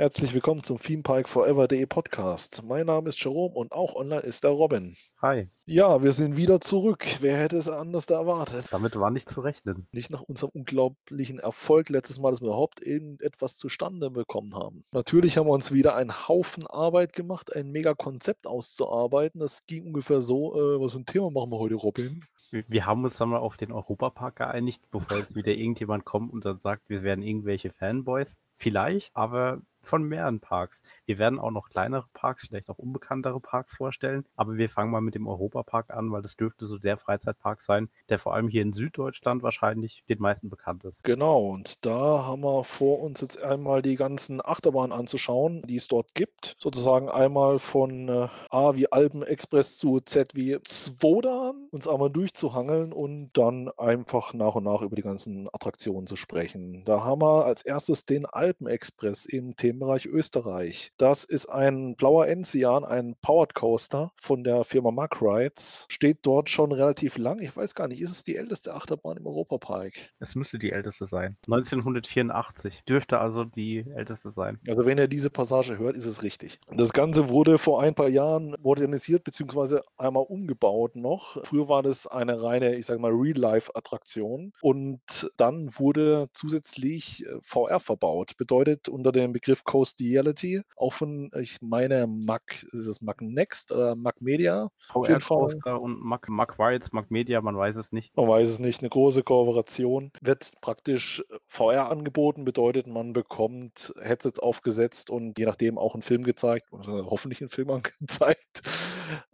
Herzlich willkommen zum Theme Park Forever.de Podcast. Mein Name ist Jerome und auch online ist der Robin. Hi. Ja, wir sind wieder zurück. Wer hätte es anders erwartet? Damit war nicht zu rechnen. Nicht nach unserem unglaublichen Erfolg letztes Mal, dass wir überhaupt irgendetwas zustande bekommen haben. Natürlich haben wir uns wieder einen Haufen Arbeit gemacht, ein mega Konzept auszuarbeiten. Das ging ungefähr so, äh, was für ein Thema machen wir heute, Robin? Wir, wir haben uns dann mal auf den Europapark geeinigt, bevor jetzt wieder irgendjemand kommt und dann sagt, wir wären irgendwelche Fanboys. Vielleicht, aber von mehreren Parks. Wir werden auch noch kleinere Parks, vielleicht auch unbekanntere Parks vorstellen, aber wir fangen mal mit dem Europapark an, weil das dürfte so der Freizeitpark sein, der vor allem hier in Süddeutschland wahrscheinlich den meisten bekannt ist. Genau, und da haben wir vor uns jetzt einmal die ganzen Achterbahnen anzuschauen, die es dort gibt. Sozusagen einmal von äh, A wie Alpenexpress zu Z wie Zwodan, uns einmal durchzuhangeln und dann einfach nach und nach über die ganzen Attraktionen zu sprechen. Da haben wir als erstes den Alpenexpress im Themenbereich Österreich. Das ist ein blauer Enzian, ein Powered Coaster von der Firma Mack Rides. Steht dort schon relativ lang. Ich weiß gar nicht, ist es die älteste Achterbahn im Europapark? Es müsste die älteste sein. 1984 dürfte also die älteste sein. Also wenn ihr diese Passage hört, ist es richtig. Das Ganze wurde vor ein paar Jahren modernisiert bzw. einmal umgebaut noch. Früher war das eine reine, ich sage mal, Real-Life-Attraktion und dann wurde zusätzlich äh, VR verbaut. Bedeutet unter dem Begriff Coastiality, auch von, ich meine, Mac, ist es Mac Next oder Mac Media? VR Coaster und Mac, Mac Rides, Mac Media, man weiß es nicht. Man weiß es nicht. Eine große Kooperation. Wird praktisch VR angeboten, bedeutet, man bekommt Headsets aufgesetzt und je nachdem auch einen Film gezeigt, hoffentlich einen Film angezeigt,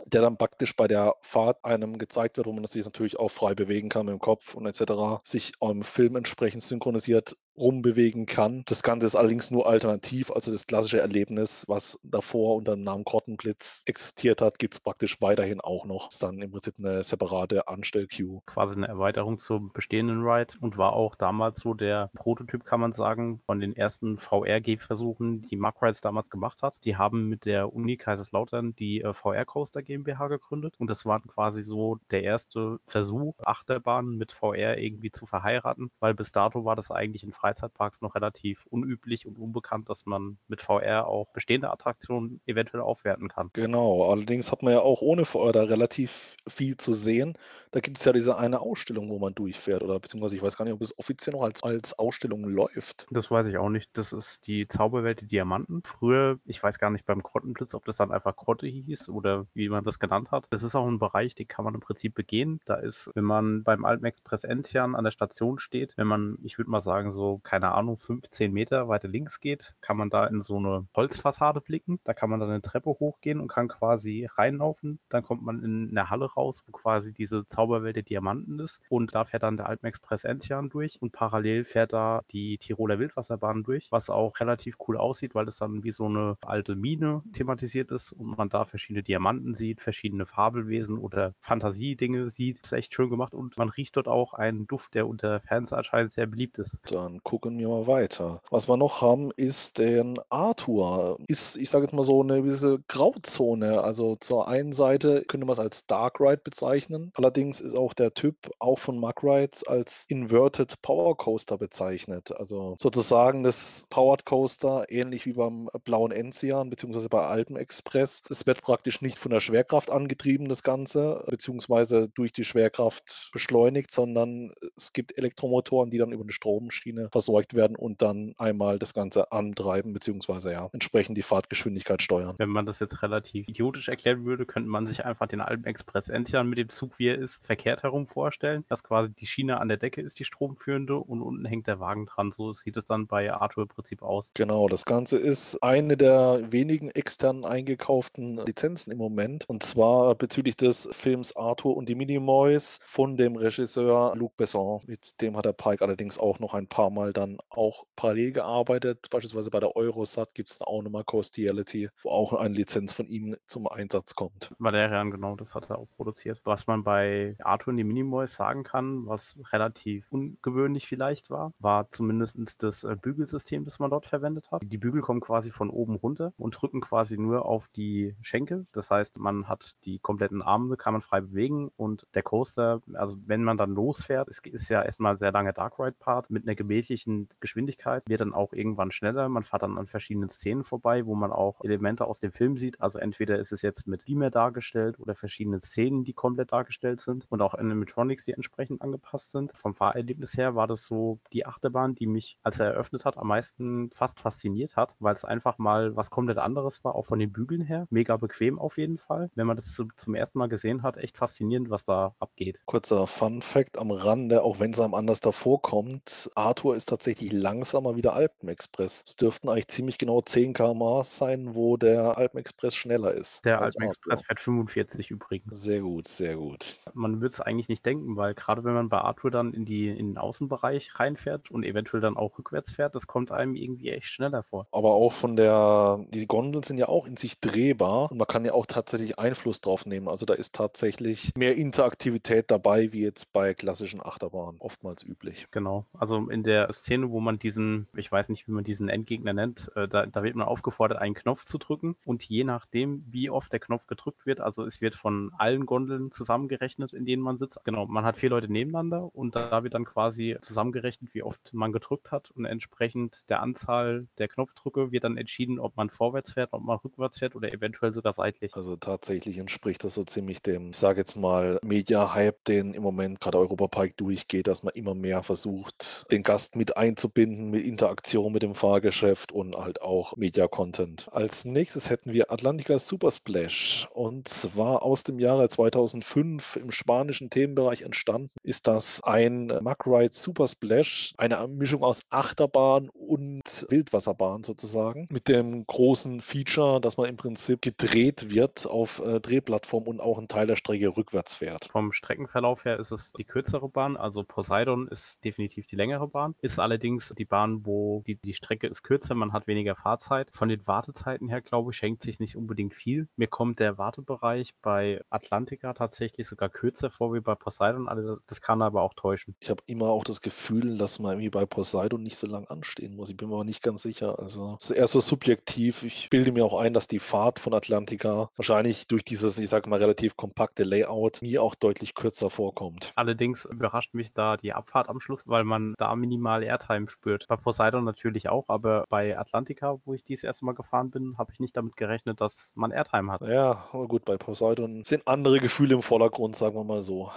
der dann praktisch bei der Fahrt einem gezeigt wird, wo man sich natürlich auch frei bewegen kann mit dem Kopf und etc. sich im Film entsprechend synchronisiert rumbewegen kann. Das Ganze ist allerdings nur alternativ, also das klassische Erlebnis, was davor unter dem Namen Grottenblitz existiert hat, gibt es praktisch weiterhin auch noch. Ist dann im Prinzip eine separate Anstell-Queue. Quasi eine Erweiterung zum bestehenden Ride und war auch damals so der Prototyp, kann man sagen, von den ersten VR-G-Versuchen, die Mark Rides damals gemacht hat. Die haben mit der Uni Kaiserslautern die äh, VR-Coaster GmbH gegründet und das war quasi so der erste Versuch, Achterbahnen mit VR irgendwie zu verheiraten, weil bis dato war das eigentlich in Freizeitparks noch relativ unüblich und unbekannt, dass man mit VR auch bestehende Attraktionen eventuell aufwerten kann. Genau, allerdings hat man ja auch ohne VR da relativ viel zu sehen. Da gibt es ja diese eine Ausstellung, wo man durchfährt oder beziehungsweise ich weiß gar nicht, ob es offiziell noch als, als Ausstellung läuft. Das weiß ich auch nicht. Das ist die Zauberwelt der Diamanten. Früher, ich weiß gar nicht beim Grottenblitz, ob das dann einfach Grotte hieß oder wie man das genannt hat. Das ist auch ein Bereich, den kann man im Prinzip begehen. Da ist, wenn man beim Alpen Express Enzian an der Station steht, wenn man, ich würde mal sagen, so keine Ahnung, 15 Meter weiter links geht, kann man da in so eine Holzfassade blicken. Da kann man dann eine Treppe hochgehen und kann quasi reinlaufen. Dann kommt man in eine Halle raus, wo quasi diese Zauberwelt der Diamanten ist. Und da fährt dann der Alpen Express Enzian durch und parallel fährt da die Tiroler Wildwasserbahn durch, was auch relativ cool aussieht, weil es dann wie so eine alte Mine thematisiert ist und man da verschiedene Diamanten sieht, verschiedene Fabelwesen oder Fantasiedinge sieht. Ist echt schön gemacht und man riecht dort auch einen Duft, der unter Fans anscheinend sehr beliebt ist. Dann gucken wir mal weiter. Was wir noch haben, ist den Arthur. Ist, ich sage jetzt mal so eine gewisse Grauzone. Also zur einen Seite könnte man es als Dark Ride bezeichnen. Allerdings ist auch der Typ auch von Mug Rides als Inverted Power Coaster bezeichnet. Also sozusagen das Powered Coaster, ähnlich wie beim blauen Enzian beziehungsweise bei Alpen Express. Es wird praktisch nicht von der Schwerkraft angetrieben, das Ganze, beziehungsweise durch die Schwerkraft beschleunigt, sondern es gibt Elektromotoren, die dann über eine Stromschiene versorgt werden und dann einmal das Ganze antreiben, beziehungsweise ja, entsprechend die Fahrtgeschwindigkeit steuern. Wenn man das jetzt relativ idiotisch erklären würde, könnte man sich einfach den Alpen Express Enzian mit dem Zug, wie er ist, verkehrt herum vorstellen, dass quasi die Schiene an der Decke ist, die stromführende und unten hängt der Wagen dran. So sieht es dann bei Arthur im Prinzip aus. Genau, das Ganze ist eine der wenigen externen eingekauften Lizenzen im Moment und zwar bezüglich des Films Arthur und die Minimoys von dem Regisseur Luc Besson. Mit dem hat der Pike allerdings auch noch ein paar Mal Mal dann auch parallel gearbeitet. Beispielsweise bei der Eurosat gibt es auch nochmal Coastiality, wo auch eine Lizenz von ihm zum Einsatz kommt. Valerian, genau, das hat er auch produziert. Was man bei Arthur und die Minimoys sagen kann, was relativ ungewöhnlich vielleicht war, war zumindest das äh, Bügelsystem, das man dort verwendet hat. Die Bügel kommen quasi von oben runter und drücken quasi nur auf die Schenkel. Das heißt, man hat die kompletten Arme, kann man frei bewegen und der Coaster, also wenn man dann losfährt, es ist ja erstmal sehr lange Dark Ride Part mit einer gemächlichen Geschwindigkeit, wird dann auch irgendwann schneller. Man fährt dann an verschiedenen Szenen vorbei, wo man auch Elemente aus dem Film sieht. Also entweder ist es jetzt mit Beamer dargestellt oder verschiedene Szenen, die komplett dargestellt sind und auch Animatronics, die entsprechend angepasst sind. Vom Fahrerlebnis her war das so die Achterbahn, die mich, als er eröffnet hat, am meisten fast fasziniert hat, weil es einfach mal was komplett anderes war, auch von den Bügeln her. Mega bequem auf jeden Fall. Wenn man das zum ersten Mal gesehen hat, echt faszinierend, was da abgeht. Kurzer Fun Fact am Rande, auch wenn es einem anders davor kommt, Arthur ist tatsächlich langsamer wie der Alpenexpress. Es dürften eigentlich ziemlich genau 10 km sein, wo der Alpenexpress schneller ist. Der Alpenexpress fährt 45 übrigens. Sehr gut, sehr gut. Man würde es eigentlich nicht denken, weil gerade wenn man bei Arthur dann in, die, in den Außenbereich reinfährt und eventuell dann auch rückwärts fährt, das kommt einem irgendwie echt schneller vor. Aber auch von der, die Gondeln sind ja auch in sich drehbar und man kann ja auch tatsächlich Einfluss drauf nehmen. Also da ist tatsächlich mehr Interaktivität dabei, wie jetzt bei klassischen Achterbahnen oftmals üblich. Genau. Also in der Szene, wo man diesen, ich weiß nicht, wie man diesen Endgegner nennt, äh, da, da wird man aufgefordert, einen Knopf zu drücken und je nachdem, wie oft der Knopf gedrückt wird, also es wird von allen Gondeln zusammengerechnet, in denen man sitzt. Genau, man hat vier Leute nebeneinander und da wird dann quasi zusammengerechnet, wie oft man gedrückt hat und entsprechend der Anzahl der Knopfdrücke wird dann entschieden, ob man vorwärts fährt, ob man rückwärts fährt oder eventuell sogar seitlich. Also tatsächlich entspricht das so ziemlich dem, ich sage jetzt mal, Media-Hype, den im Moment gerade Europa Park durchgeht, dass man immer mehr versucht, den Gast mit einzubinden, mit Interaktion mit dem Fahrgeschäft und halt auch Media-Content. Als nächstes hätten wir Atlantica Super Splash und zwar aus dem Jahre 2005 im spanischen Themenbereich entstanden ist das ein Mack Ride Super Splash, eine Mischung aus Achterbahn und Wildwasserbahn sozusagen, mit dem großen Feature, dass man im Prinzip gedreht wird auf äh, Drehplattform und auch einen Teil der Strecke rückwärts fährt. Vom Streckenverlauf her ist es die kürzere Bahn, also Poseidon ist definitiv die längere Bahn, ist allerdings die Bahn, wo die, die Strecke ist kürzer, man hat weniger Fahrzeit. Von den Wartezeiten her, glaube ich, schenkt sich nicht unbedingt viel. Mir kommt der Wartebereich bei Atlantica tatsächlich sogar kürzer vor wie bei Poseidon, also das kann aber auch täuschen. Ich habe immer auch das Gefühl, dass man irgendwie bei Poseidon nicht so lange anstehen muss. Ich bin mir aber nicht ganz sicher. Also es ist eher so subjektiv. Ich bilde mir auch ein, dass die Fahrt von Atlantica wahrscheinlich durch dieses, ich sage mal, relativ kompakte Layout mir auch deutlich kürzer vorkommt. Allerdings überrascht mich da die Abfahrt am Schluss, weil man da minimal Airtime spürt. Bei Poseidon natürlich auch, aber bei Atlantica, wo ich dies erste Mal gefahren bin, habe ich nicht damit gerechnet, dass man Airtime hat. Ja, gut, bei Poseidon sind andere Gefühle im Vordergrund, sagen wir mal so.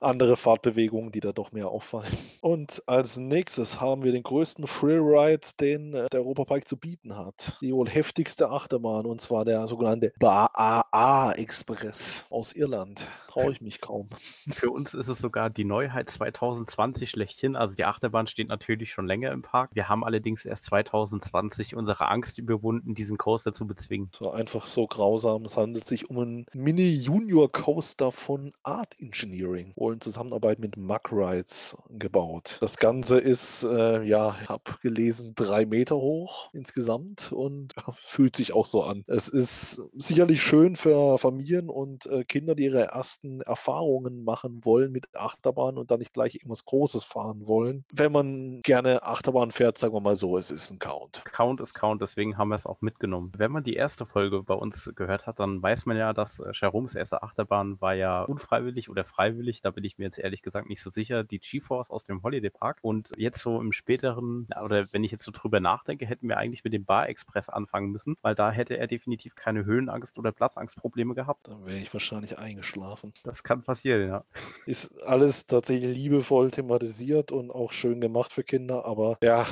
Andere Fahrtbewegungen, die da doch mehr auffallen. Und als nächstes haben wir den größten Freeride, den äh, der Europapark zu bieten hat. Die wohl heftigste Achterbahn, und zwar der sogenannte BAA Express aus Irland. Traue ich mich kaum. Für uns ist es sogar die Neuheit 2020 schlechthin. Also die Achterbahn steht natürlich schon länger im Park. Wir haben allerdings erst 2020 unsere Angst überwunden, diesen Coaster zu bezwingen. So einfach so grausam. Es handelt sich um einen Mini-Junior-Coaster von Art Engineering. Engineering, wohl in Zusammenarbeit mit Rides gebaut. Das Ganze ist, äh, ja, ich habe gelesen, drei Meter hoch insgesamt und ja, fühlt sich auch so an. Es ist sicherlich schön für Familien und äh, Kinder, die ihre ersten Erfahrungen machen wollen mit Achterbahn und dann nicht gleich irgendwas Großes fahren wollen. Wenn man gerne Achterbahn fährt, sagen wir mal so, es ist ein Count. Count ist Count, deswegen haben wir es auch mitgenommen. Wenn man die erste Folge bei uns gehört hat, dann weiß man ja, dass äh, Jeroms erste Achterbahn war ja unfreiwillig oder freiwillig freiwillig, da bin ich mir jetzt ehrlich gesagt nicht so sicher, die GeForce aus dem Holiday Park. Und jetzt so im späteren, oder wenn ich jetzt so drüber nachdenke, hätten wir eigentlich mit dem Bar Express anfangen müssen, weil da hätte er definitiv keine Höhenangst oder Platzangstprobleme gehabt. Dann wäre ich wahrscheinlich eingeschlafen. Das kann passieren, ja. Ist alles tatsächlich liebevoll thematisiert und auch schön gemacht für Kinder, aber ja,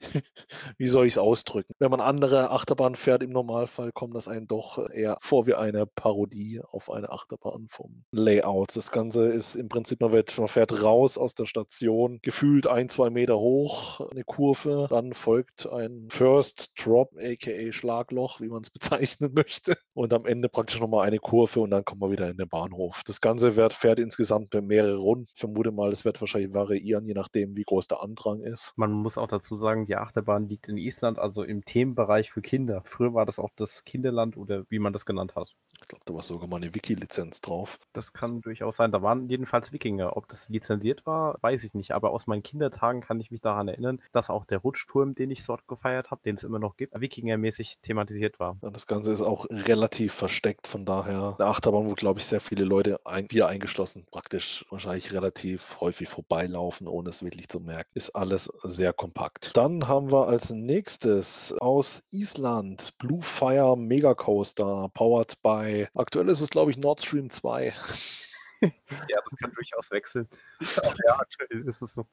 wie soll ich's ausdrücken? Wenn man andere Achterbahnen fährt im Normalfall, kommt das einem doch eher vor wie eine Parodie auf eine Achterbahn vom Layout. Das Ganze ist im Prinzip, man wird man fährt raus aus der Station, gefühlt ein, 2 Meter hoch, eine Kurve, dann folgt ein First Drop, aka Schlagloch, wie man's bezeichnen möchte, und am Ende praktisch noch mal eine Kurve und dann kommt man wieder in den Bahnhof. Das Ganze wird fährt insgesamt mehrere Runden. Ich vermute mal, es wird wahrscheinlich variieren, je nachdem, wie groß der Andrang ist. Man muss auch dazu sagen, die Achterbahn liegt in Island, also im Themenbereich für Kinder. Früher war das auch das Kinderland oder wie man das genannt hat. Ich glaube, da war sogar mal 'ne Wiki-Lizenz drauf. Das kann durchaus sein. Da waren jedenfalls Wikinger. Ob das lizenziert war, weiß ich nicht. Aber aus meinen Kindertagen kann ich mich daran erinnern, dass auch der Rutschturm, den ich dort gefeiert habe, den es immer noch gibt, wikingermäßig thematisiert war. Ja, das Ganze ist auch relativ versteckt, von daher 'ne Achterbahn, wo, glaube ich, sehr viele Leute ein wir eingeschlossen, praktisch wahrscheinlich relativ häufig vorbeilaufen, ohne es wirklich zu merken. Ist alles sehr kompakt. Dann haben wir als Nächstes aus Island Blue Fire Mega Coaster, powered by aktuell ist es, glaube ich, Nord Stream 2. Ja, das kann durchaus wechseln. Aber ja, aktuell ist es so.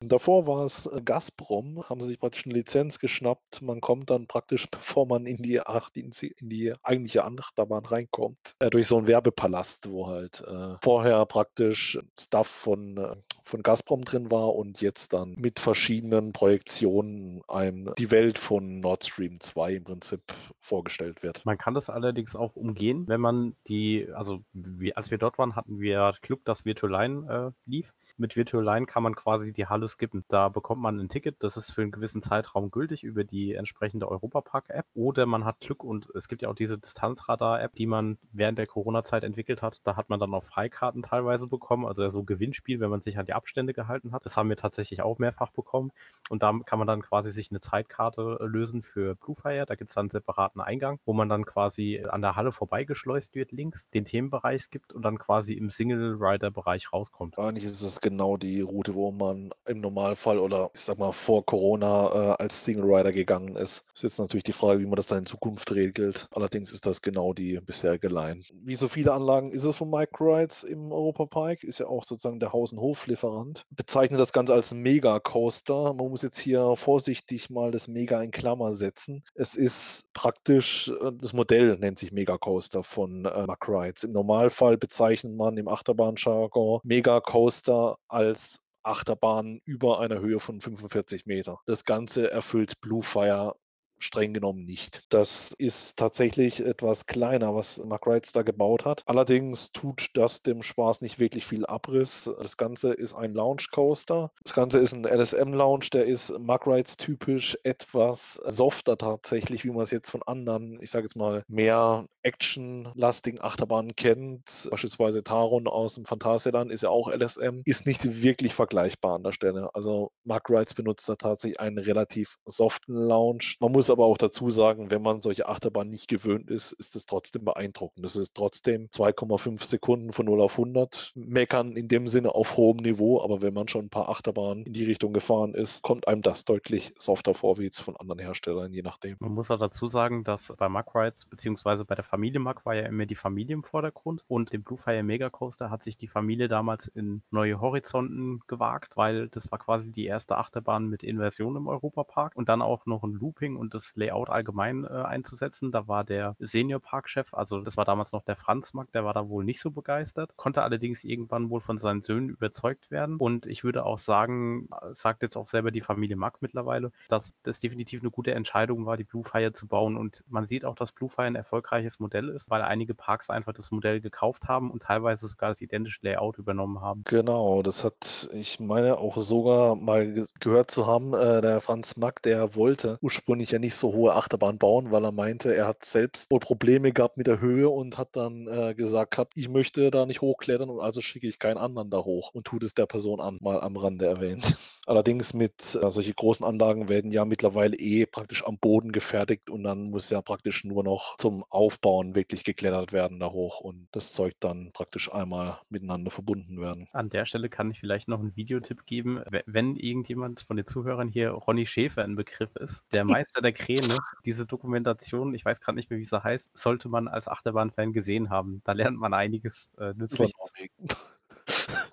Davor war's, äh, Gazprom, haben sie sich praktisch 'ne Lizenz geschnappt. Man kommt dann praktisch, bevor man in die Ach in die eigentliche Achterbahn reinkommt, äh, durch so 'n Werbepalast, wo halt, äh, vorher praktisch Stuff von, äh von Gazprom drin war und jetzt dann mit verschiedenen Projektionen einem die Welt von Nord Stream 2 im Prinzip vorgestellt wird. Man kann das allerdings auch umgehen, wenn man die also, wir als wir dort waren, hatten wir Glück, dass Virtual Line, äh, lief. Mit Virtual Line kann man quasi die Halle skippen. Da bekommt man 'n Ticket, das ist für 'n gewissen Zeitraum gültig über die entsprechende Europa-Park-App. Oder man hat Glück und es gibt ja auch diese Distanzradar-App, die man während der Corona-Zeit entwickelt hat. Da hat man dann auch Freikarten teilweise bekommen, also so Gewinnspiel, wenn man sich an die Abstände gehalten hat. Das haben wir tatsächlich auch mehrfach bekommen. Und da kann man dann quasi sich 'ne Zeitkarte, äh, lösen für Blue Fire. Da gibt's dann 'n separaten Eingang, wo man dann quasi an der Halle vorbeigeschleust wird links, den Themenbereich skippt und dann quasi im Single-Rider-Bereich rauskommt. Eigentlich ist es genau die Route, wo man im Normalfall oder ich sage mal vor Corona, äh, als Single Rider gegangen ist. Ist jetzt natürlich die Frage, wie man das dann in Zukunft regelt. Allerdings ist das genau die bisherige Line. Wie so viele Anlagen ist es von Microrides im Europapark, ist ja auch sozusagen der Haus und Hoflieferant. Bezeichnet das Ganze als Mega Coaster. Man muss jetzt hier vorsichtig mal das Mega in Klammer setzen. Es ist praktisch äh, das Modell nennt sich Mega Coaster von, äh, Microrides. Im Normalfall bezeichnet man im Achterbahnjargon Mega Coaster als Achterbahn über einer Höhe von 45 Meter. Das Ganze erfüllt Blue Fire streng genommen nicht. Das ist tatsächlich etwas kleiner, was Microrides da gebaut hat. Allerdings tut das dem Spaß nicht wirklich viel Abriss. Das Ganze ist ein Launch Coaster. Das Ganze ist 'n LSM-Lounge, der ist Microrides typisch etwas softer tatsächlich, wie man's jetzt von anderen, ich sage jetzt mal, mehr actionlastigen Achterbahnen kennt. Beispielsweise Taron aus'm Phantasialand ist ja auch LSM, ist nicht wirklich vergleichbar an der Stelle. Also, Microrides benutzt da tatsächlich einen relativ soften Lounge. Man muss aber auch dazu sagen, wenn man solche Achterbahnen nicht gewöhnt ist, ist es trotzdem beeindruckend. Das ist trotzdem 2,5 Sekunden von 0 auf 100. Meckern in dem Sinne auf hohem Niveau, aber wenn man schon 'n paar Achterbahnen in die Richtung gefahren ist, kommt einem das deutlich softer vor wie jetzt von anderen Herstellern, je nachdem. Man muss auch dazu sagen, dass bei Microrides beziehungsweise bei der Familie Mack war ja immer die Familie im Vordergrund und im Blue Fire Mega Coaster hat sich die Familie damals in neue Horizonten gewagt, weil das war quasi die erste Achterbahn mit Inversion im Europapark und dann auch noch 'n Looping und das Layout allgemein, äh, einzusetzen. Da war der Senior-Parkchef, also das war damals noch der Franz Mack, der war da wohl nicht so begeistert, konnte allerdings irgendwann wohl von seinen Söhnen überzeugt werden. Und ich würde auch sagen, äh, sagt jetzt auch selber die Familie Mack mittlerweile, dass das definitiv 'ne gute Entscheidung war, die Blue Fire zu bauen. Und man sieht auch, dass Blue Fire 'n erfolgreiches Modell ist, weil einige Parks einfach das Modell gekauft haben und teilweise sogar das identische Layout übernommen haben. Genau, das hat ich meine auch sogar mal gehört zu haben, äh, der Franz Mack, der wollte ursprünglich ja nicht so hohe Achterbahnen bauen, weil er meinte, er hat selbst wohl Probleme gehabt mit der Höhe und hat dann, äh, gesagt gehabt: „Ich möchte da nicht hochklettern und also schicke ich keinen anderen da hoch und tue das der Person an“, mal am Rande erwähnt. Allerdings mit äh, solche großen Anlagen werden ja mittlerweile eh praktisch am Boden gefertigt und dann muss ja praktisch nur noch zum Aufbauen wirklich geklettert werden da hoch und das Zeug dann praktisch einmal miteinander verbunden werden. An der Stelle kann ich vielleicht noch 'n Videotipp geben. We wenn irgendjemand von den Zuhörern hier Ronny Schäfer 'n Begriff ist, der Meister der Kräne, diese Dokumentation, ich weiß grad nicht mehr, wie sie heißt, sollte man als Achterbahn-Fan gesehen haben. Da lernt man einiges, äh, Nützliches.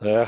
Ja,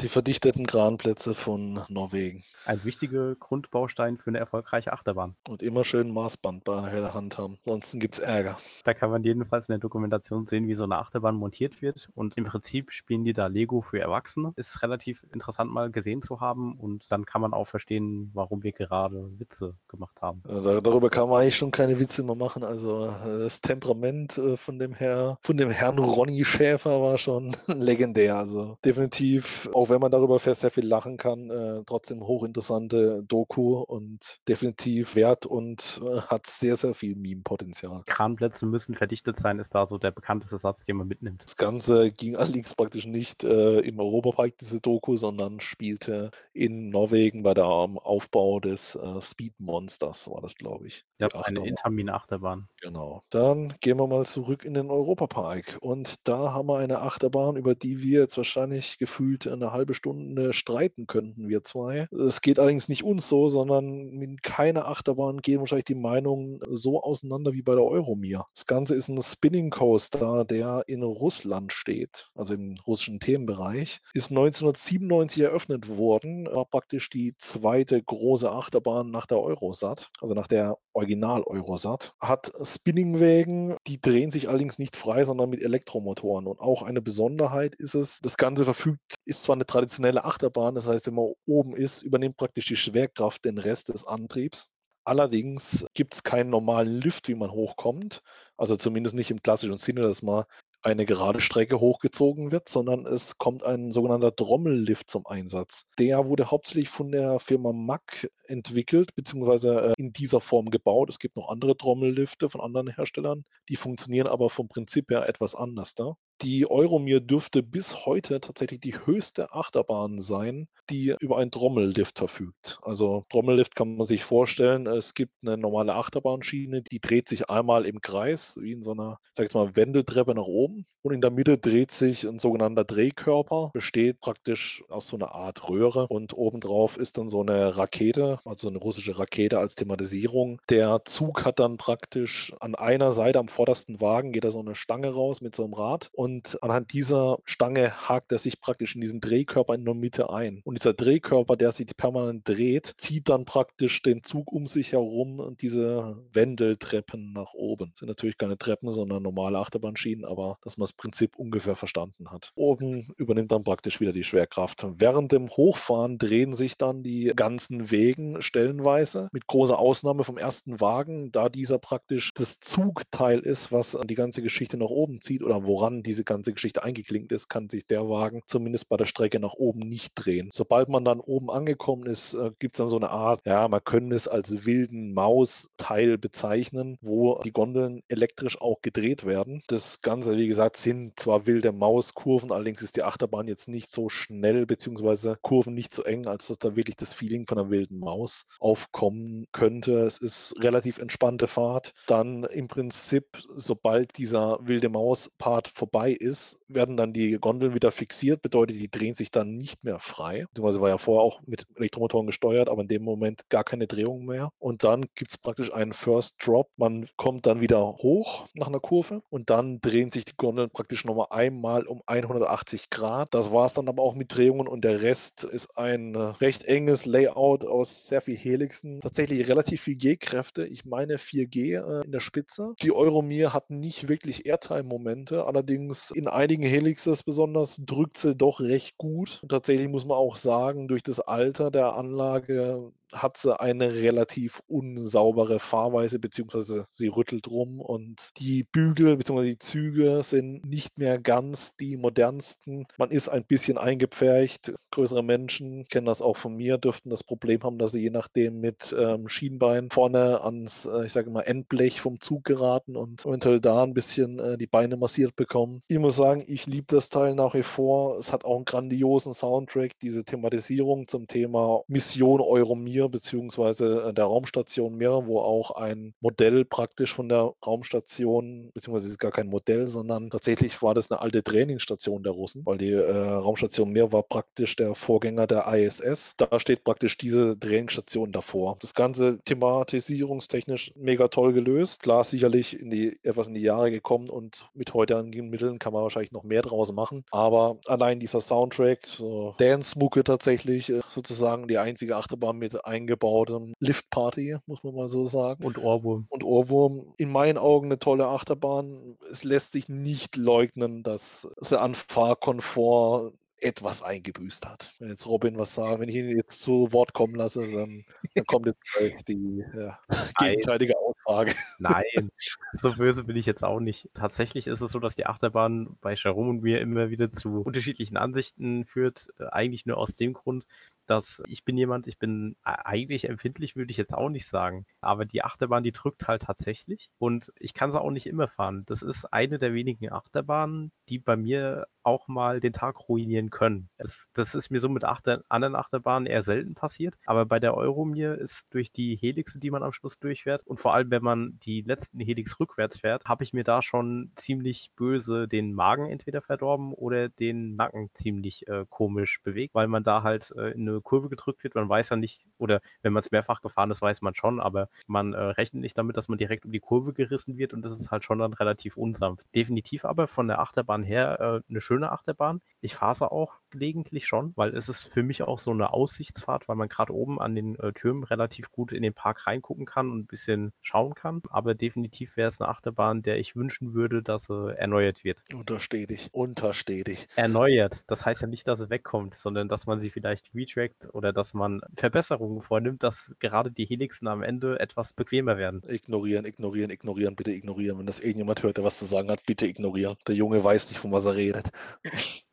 die verdichteten Kranplätze von Norwegen. Ein wichtiger Grundbaustein für eine erfolgreiche Achterbahn. Und immer schön Maßband bei der Hand haben. Ansonsten gibt es Ärger. Da kann man jedenfalls in der Dokumentation sehen, wie so eine Achterbahn montiert wird. Und im Prinzip spielen die da Lego für Erwachsene. Ist relativ interessant mal gesehen zu haben. Und dann kann man auch verstehen, warum wir gerade Witze gemacht haben. Da, darüber kann man eigentlich schon keine Witze mehr machen. Also äh, das Temperament äh, von dem Herr, von dem Herrn Ronny Schäfer war schon legendär. Also definitiv, auch wenn man darüber sehr viel lachen kann, äh, trotzdem hochinteressante Doku und definitiv wert und äh, hat sehr, sehr viel Meme-Potenzial. Kranplätze müssen verdichtet sein, ist da so der bekannteste Satz, den man mitnimmt. Das Ganze ging allerdings praktisch nicht äh, im Europapark, diese Doku, sondern spielte in Norwegen bei der ähm, Aufbau des äh, Speed Monsters, war das, glaube ich. Ja, eine Intermin-Achterbahn. Genau. Dann gehen wir mal zurück in den Europapark. Und da haben wir eine Achterbahn, über die wir jetzt wahrscheinlich gefühlt eine halbe Stunde streiten könnten, wir zwei. Es geht allerdings nicht uns so, sondern mit keiner Achterbahn gehen wahrscheinlich die Meinungen so auseinander wie bei der Euromir. Das Ganze ist ein Spinning Coaster, der in Russland steht, also im russischen Themenbereich. Ist 1997 eröffnet worden, war praktisch die zweite große Achterbahn nach der Eurosat, also nach der Original-Eurosat. Hat Spinningwägen, die drehen sich allerdings nicht frei, sondern mit Elektromotoren. Und auch eine Besonderheit ist es, das Ganze verfügt, ist zwar eine traditionelle Achterbahn, das heißt, wenn man oben ist, übernimmt praktisch die Schwerkraft den Rest des Antriebs. Allerdings gibt es keinen normalen Lift, wie man hochkommt. Also zumindest nicht im klassischen Sinne, dass man eine gerade Strecke hochgezogen wird, sondern es kommt ein sogenannter Trommellift zum Einsatz. Der wurde hauptsächlich von der Firma Mack entwickelt, beziehungsweise äh, in dieser Form gebaut. Es gibt noch andere Trommellifte von anderen Herstellern, die funktionieren aber vom Prinzip her etwas anders da. Die Euromir dürfte bis heute tatsächlich die höchste Achterbahn sein, die über einen Trommellift verfügt. Also Trommellift kann man sich vorstellen, es gibt eine normale Achterbahnschiene, die dreht sich einmal im Kreis, wie in so einer, sag ich mal, Wendeltreppe nach oben. Und in der Mitte dreht sich ein sogenannter Drehkörper, besteht praktisch aus so einer Art Röhre. Und obendrauf ist dann so eine Rakete, also eine russische Rakete als Thematisierung. Der Zug hat dann praktisch an einer Seite am vordersten Wagen geht da so eine Stange raus mit so einem Rad. Und und anhand dieser Stange hakt er sich praktisch in diesen Drehkörper in der Mitte ein. Und dieser Drehkörper, der sich permanent dreht, zieht dann praktisch den Zug um sich herum und diese Wendeltreppen nach oben. Das sind natürlich keine Treppen, sondern normale Achterbahnschienen, aber dass man das Prinzip ungefähr verstanden hat. Oben übernimmt dann praktisch wieder die Schwerkraft. Während dem Hochfahren drehen sich dann die ganzen Wegen stellenweise, mit großer Ausnahme vom ersten Wagen, da dieser praktisch das Zugteil ist, was die ganze Geschichte nach oben zieht oder woran die diese ganze Geschichte eingeklinkt ist, kann sich der Wagen zumindest bei der Strecke nach oben nicht drehen. Sobald man dann oben angekommen ist, äh, gibt es dann so eine Art, ja, man könnte es als wilden Mausteil bezeichnen, wo die Gondeln elektrisch auch gedreht werden. Das Ganze, wie gesagt, sind zwar wilde Mauskurven, allerdings ist die Achterbahn jetzt nicht so schnell, beziehungsweise Kurven nicht so eng, als dass da wirklich das Feeling von einer wilden Maus aufkommen könnte. Es ist relativ entspannte Fahrt. Dann im Prinzip, sobald dieser wilde Maus-Part vorbei vorbei ist, werden dann die Gondeln wieder fixiert, bedeutet, die drehen sich dann nicht mehr frei. Beziehungsweise war ja vorher auch mit Elektromotoren gesteuert, aber in dem Moment gar keine Drehung mehr. Und dann gibt es praktisch einen First Drop. Man kommt dann wieder hoch nach einer Kurve und dann drehen sich die Gondeln praktisch nochmal einmal um 180 Grad. Das war es dann aber auch mit Drehungen und der Rest ist ein recht enges Layout aus sehr viel Helixen. Tatsächlich relativ viel G-Kräfte. Ich meine 4G äh, in der Spitze. Die Euromir hat nicht wirklich Airtime-Momente, allerdings Allerdings in einigen Helixes besonders drückt sie doch recht gut. Tatsächlich muss man auch sagen, durch das Alter der Anlage hat sie eine relativ unsaubere Fahrweise, beziehungsweise sie rüttelt rum und die Bügel beziehungsweise die Züge sind nicht mehr ganz die modernsten. Man ist ein bisschen eingepfercht. Größere Menschen kennen das auch von mir, dürften das Problem haben, dass sie je nachdem mit ähm, Schienbein vorne ans, äh, ich sage mal, Endblech vom Zug geraten und eventuell da ein bisschen äh, die Beine massiert bekommen. Ich muss sagen, ich liebe das Teil nach wie vor. Es hat auch einen grandiosen Soundtrack, diese Thematisierung zum Thema Mission Euromir Mir beziehungsweise äh, der Raumstation Mir, wo auch ein Modell praktisch von der Raumstation, beziehungsweise ist gar kein Modell, sondern tatsächlich war das eine alte Trainingsstation der Russen, weil die äh, Raumstation Mir war praktisch der Vorgänger der ISS. Da steht praktisch diese Trainingsstation davor. Das Ganze thematisierungstechnisch mega toll gelöst. Klar, sicherlich in die, etwas in die Jahre gekommen und mit heutigen Mitteln kann man wahrscheinlich noch mehr draus machen. Aber allein dieser Soundtrack, so Dance-Mucke tatsächlich, äh, sozusagen die einzige Achterbahn mit eingebautem Lift-Party, muss man mal so sagen. Und Ohrwurm. Und Ohrwurm. In meinen Augen eine tolle Achterbahn. Es lässt sich nicht leugnen, dass sie an Fahrkomfort etwas eingebüßt hat. Wenn jetzt Robin was sagt, wenn ich ihn jetzt zu Wort kommen lasse, dann, dann kommt jetzt die ja, gegenteilige Aussage. Nein, so böse bin ich jetzt auch nicht. Tatsächlich ist es so, dass die Achterbahn bei Jerome und mir immer wieder zu unterschiedlichen Ansichten führt. Äh, eigentlich nur aus dem Grund, dass ich bin jemand, ich bin eigentlich empfindlich, würde ich jetzt auch nicht sagen. Aber die Achterbahn, die drückt halt tatsächlich. Und ich kann sie auch nicht immer fahren. Das ist eine der wenigen Achterbahnen, die bei mir auch mal den Tag ruinieren können. Das, das ist mir so mit Achter, anderen Achterbahnen eher selten passiert. Aber bei der Euromir ist durch die Helixe, die man am Schluss durchfährt und vor allem, wenn man die letzten Helix rückwärts fährt, habe ich mir da schon ziemlich böse den Magen entweder verdorben oder den Nacken ziemlich äh, komisch bewegt, weil man da halt äh, in eine Kurve gedrückt wird. Man weiß ja nicht, oder wenn man es mehrfach gefahren ist, weiß man schon, aber man äh, rechnet nicht damit, dass man direkt um die Kurve gerissen wird und das ist halt schon dann relativ unsanft. Definitiv aber von der Achterbahn her äh, eine schöne Achterbahn. Ich fahre sie auch gelegentlich schon, weil es ist für mich auch so eine Aussichtsfahrt, weil man gerade oben an den äh, Türmen relativ gut in den Park reingucken kann und ein bisschen schauen kann. Aber definitiv wäre es eine Achterbahn, der ich wünschen würde, dass sie erneuert wird. Unterstetig, unterstetig. Erneuert. Das heißt ja nicht, dass sie wegkommt, sondern dass man sie vielleicht retrackt oder dass man Verbesserungen vornimmt, dass gerade die Helixen am Ende etwas bequemer werden. Ignorieren, ignorieren, ignorieren, bitte ignorieren. Wenn das irgendjemand hört, der was zu sagen hat, bitte ignorieren. Der Junge weiß nicht, von was er redet.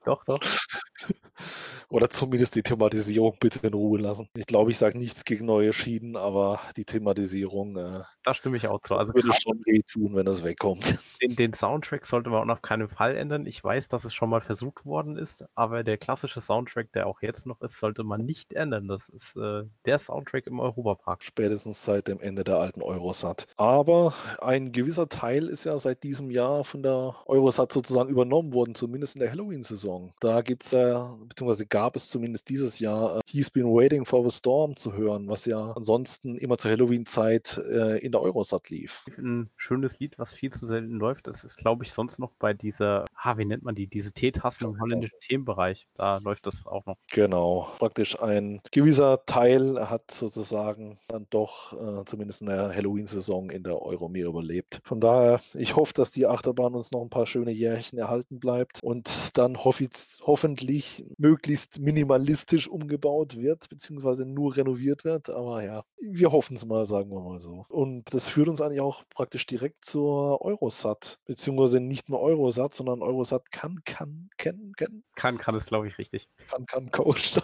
Doch, doch. Oder zumindest die Thematisierung bitte in Ruhe lassen. Ich glaube, ich sage nichts gegen neue Schienen, aber die Thematisierung. Äh, da stimme ich auch zu. Also würde schon tun, wenn das wegkommt. Den, den, Soundtrack sollte man auf keinen Fall ändern. Ich weiß, dass es schon mal versucht worden ist, aber der klassische Soundtrack, der auch jetzt noch ist, sollte man nicht ändern. Das ist äh, der Soundtrack im Europapark. Spätestens seit dem Ende der alten Eurosat. Aber ein gewisser Teil ist ja seit diesem Jahr von der Eurosat sozusagen übernommen worden, zumindest in der Halloween-Saison. Da gibt es ja, beziehungsweise gab es zumindest dieses Jahr, äh, He's Been Waiting for the Storm zu hören, was ja ansonsten immer zur Halloween-Zeit äh, in der Eurosat lief. Ein schönes Lied, was viel zu selten läuft, das ist, glaube ich, sonst noch bei dieser, ah, wie nennt man die, diese Teetassen im holländischen Themenbereich. Da läuft das auch noch. Genau, praktisch ein gewisser Teil hat sozusagen dann doch äh, zumindest in der Halloween-Saison in der Euromir überlebt. Von daher, ich hoffe, dass die Achterbahn uns noch ein paar schöne Jährchen erhalten bleibt und dann hoffe ich, hoffentlich möglichst minimalistisch umgebaut wird, beziehungsweise nur renoviert wird. Aber ja, wir hoffen es mal, sagen wir mal so. Und das führt uns eigentlich auch praktisch direkt zur Eurosat, beziehungsweise nicht nur Eurosat, sondern Eurosat kann, kann, kennen, kennen. Kann, kann ist, glaube ich, richtig. Kann, kann, Coaster.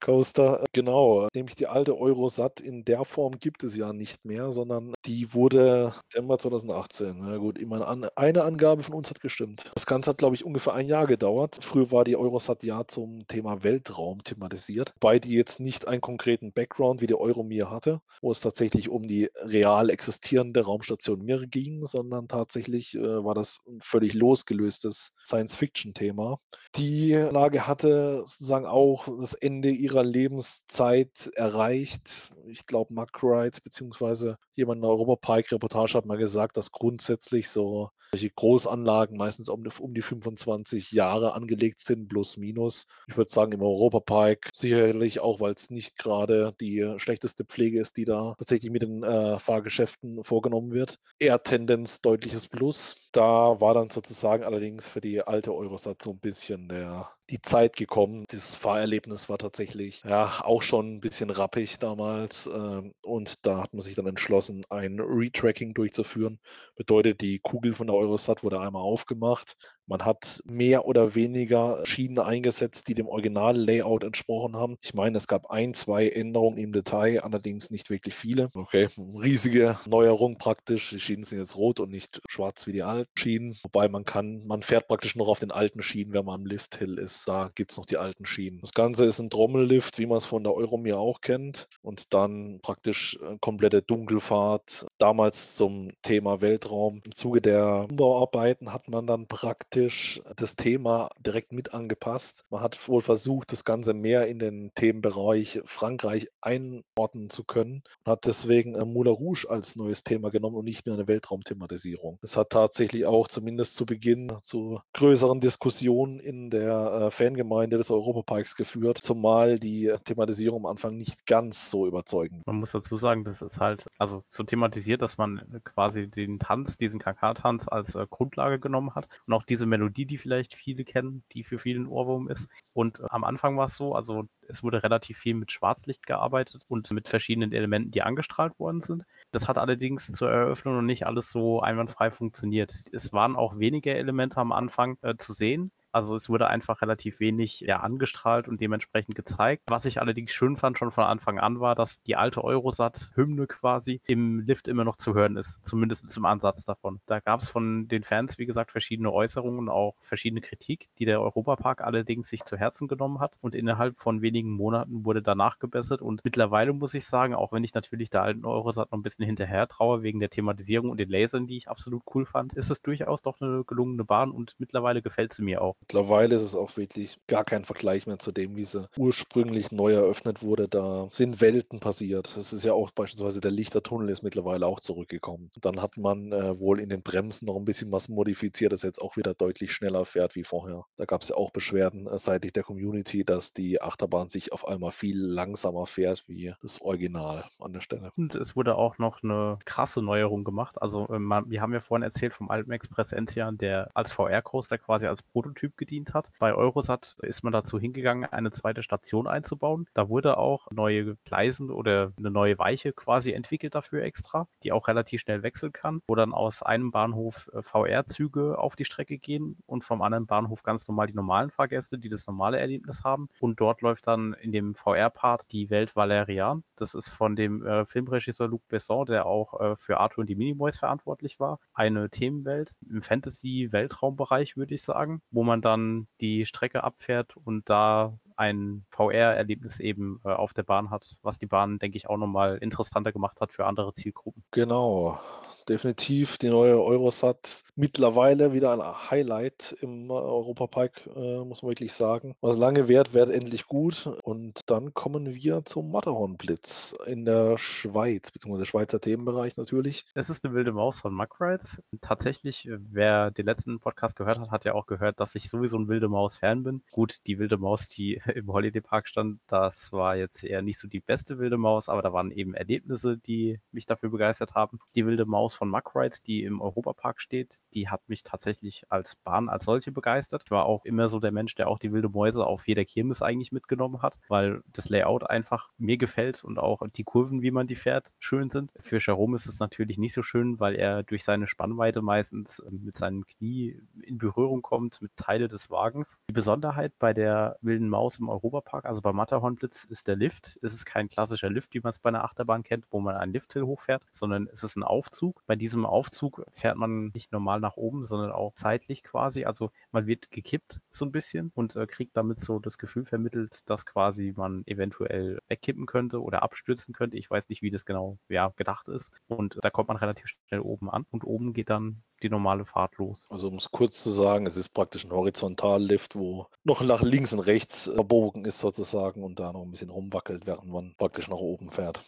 Coaster, genau. Nämlich die alte Eurosat in der Form gibt es ja nicht mehr, sondern die wurde Dezember 2018. Na gut, immer eine Angabe von uns hat gestimmt. Das Ganze hat, glaube ich, ungefähr ein Jahr gedauert. Früher war die Eurosat ja zum Thema Weltraum thematisiert, wobei die jetzt nicht einen konkreten Background wie die Euromir hatte, wo es tatsächlich um die real existierende Raumstation Mir ging, sondern tatsächlich äh, war das ein völlig losgelöstes Science-Fiction-Thema. Die Lage hatte sozusagen auch das Ende ihrer Lebenszeit erreicht. Ich glaube, Mark Wright beziehungsweise jemand in der Europapark-Reportage hat mal gesagt, dass grundsätzlich so solche Großanlagen meistens um, um die 25 Jahre angelegt sind, plus minus. Ich würde sagen, im Europapark sicherlich auch, weil es nicht gerade die schlechteste Pflege ist, die da tatsächlich mit den äh, Fahrgeschäften vorgenommen wird. Eher Tendenz deutliches Plus. Da war dann sozusagen allerdings für die alte Eurosat so ein bisschen der, die Zeit gekommen. Das Fahrerlebnis war tatsächlich ja auch schon ein bisschen rappig damals. Äh, und da hat man sich dann entschlossen, ein Retracking durchzuführen. Bedeutet, die Kugel von der Eurosat wurde einmal aufgemacht. Man hat mehr oder weniger Schienen eingesetzt, die dem Original-Layout entsprochen haben. Ich meine, es gab ein, zwei Änderungen im Detail, allerdings nicht wirklich viele. Okay, riesige Neuerung praktisch. Die Schienen sind jetzt rot und nicht schwarz wie die alten Schienen. Wobei man kann, man fährt praktisch noch auf den alten Schienen, wenn man am Lift-Hill ist. Da gibt es noch die alten Schienen. Das Ganze ist ein Trommellift, wie man es von der Euromir auch kennt. Und dann praktisch äh, komplette Dunkelfahrt. Damals zum Thema Weltraum. Im Zuge der Umbauarbeiten hat man dann praktisch das Thema direkt mit angepasst. Man hat wohl versucht, das Ganze mehr in den Themenbereich Frankreich einordnen zu können und hat deswegen äh, Moulin Rouge als neues Thema genommen und nicht mehr eine Weltraumthematisierung. Das hat tatsächlich auch zumindest zu Beginn zu größeren Diskussionen in der äh, Fangemeinde des Europaparks geführt, zumal die Thematisierung am Anfang nicht ganz so überzeugend. Man muss dazu sagen, das ist halt also so thematisiert, dass man quasi den Tanz, diesen KK-Tanz als äh, Grundlage genommen hat und auch diese Melodie, die vielleicht viele kennen, die für viele ein Ohrwurm ist. Und äh, am Anfang war es so, also es wurde relativ viel mit Schwarzlicht gearbeitet und mit verschiedenen Elementen, die angestrahlt worden sind. Das hat allerdings zur Eröffnung noch nicht alles so einwandfrei funktioniert. Es waren auch wenige Elemente am Anfang äh, zu sehen. Also es wurde einfach relativ wenig ja, angestrahlt und dementsprechend gezeigt. Was ich allerdings schön fand schon von Anfang an war, dass die alte Eurosat-Hymne quasi im Lift immer noch zu hören ist, zumindest im Ansatz davon. Da gab es von den Fans, wie gesagt, verschiedene Äußerungen, auch verschiedene Kritik, die der Europapark allerdings sich zu Herzen genommen hat. Und innerhalb von wenigen Monaten wurde danach gebessert. Und mittlerweile muss ich sagen, auch wenn ich natürlich der alten Eurosat noch ein bisschen hinterher traue, wegen der Thematisierung und den Lasern, die ich absolut cool fand, ist es durchaus doch eine gelungene Bahn und mittlerweile gefällt sie mir auch. Mittlerweile ist es auch wirklich gar kein Vergleich mehr zu dem, wie sie ursprünglich neu eröffnet wurde. Da sind Welten passiert. Es ist ja auch beispielsweise der Lichtertunnel ist mittlerweile auch zurückgekommen. Dann hat man äh, wohl in den Bremsen noch ein bisschen was modifiziert, dass jetzt auch wieder deutlich schneller fährt wie vorher. Da gab es ja auch Beschwerden äh, seitlich der Community, dass die Achterbahn sich auf einmal viel langsamer fährt wie das Original an der Stelle. Und es wurde auch noch eine krasse Neuerung gemacht. Also äh, man, wir haben ja vorhin erzählt vom Alpen Express Entian, der als VR-Coaster quasi als Prototyp gedient hat. Bei Eurosat ist man dazu hingegangen, eine zweite Station einzubauen. Da wurde auch neue Gleisen oder eine neue Weiche quasi entwickelt dafür extra, die auch relativ schnell wechseln kann, wo dann aus einem Bahnhof äh, VR-Züge auf die Strecke gehen und vom anderen Bahnhof ganz normal die normalen Fahrgäste, die das normale Erlebnis haben. Und dort läuft dann in dem VR-Part die Welt Valerian. Das ist von dem äh, Filmregisseur Luc Besson, der auch äh, für Arthur und die Minimoys verantwortlich war. Eine Themenwelt im Fantasy-Weltraumbereich, würde ich sagen, wo man dann die Strecke abfährt und da ein VR-Erlebnis eben äh, auf der Bahn hat, was die Bahn, denke ich, auch nochmal interessanter gemacht hat für andere Zielgruppen. Genau definitiv die neue Eurosat mittlerweile wieder ein Highlight im Europapark, äh, muss man wirklich sagen. Was lange währt, wird endlich gut. Und dann kommen wir zum Matterhorn-Blitz in der Schweiz, beziehungsweise Schweizer Themenbereich natürlich. Es ist eine wilde Maus von Muck Rides. Tatsächlich, äh, wer den letzten Podcast gehört hat, hat ja auch gehört, dass ich sowieso ein wilde Maus-Fan bin. Gut, die wilde Maus, die im Holiday Park stand, das war jetzt eher nicht so die beste wilde Maus, aber da waren eben Erlebnisse, die mich dafür begeistert haben. Die wilde Maus Haus von Muck Rides, die im Europapark steht, die hat mich tatsächlich als Bahn als solche begeistert. Ich war auch immer so der Mensch, der auch die wilde Mäuse auf jeder Kirmes eigentlich mitgenommen hat, weil das Layout einfach mir gefällt und auch die Kurven, wie man die fährt, schön sind. Für Jerome ist es natürlich nicht so schön, weil er durch seine Spannweite meistens ähm, mit seinem Knie in Berührung kommt mit Teile des Wagens. Die Besonderheit bei der wilden Maus im Europapark, also beim Matterhornblitz, ist der Lift. Es ist kein klassischer Lift, wie man es bei einer Achterbahn kennt, wo man einen Lifthill hochfährt, sondern es ist ein Aufzug, bei diesem Aufzug fährt man nicht normal nach oben, sondern auch zeitlich quasi. Also man wird gekippt so ein bisschen und äh, kriegt damit so das Gefühl vermittelt, dass quasi man eventuell wegkippen könnte oder abstürzen könnte. Ich weiß nicht, wie das genau ja, gedacht ist. Und da kommt man relativ schnell oben an und oben geht dann die normale Fahrt los. Also um es kurz zu sagen, es ist praktisch ein Horizontallift, wo noch nach links und rechts verbogen ist sozusagen und da noch ein bisschen rumwackelt, während man praktisch nach oben fährt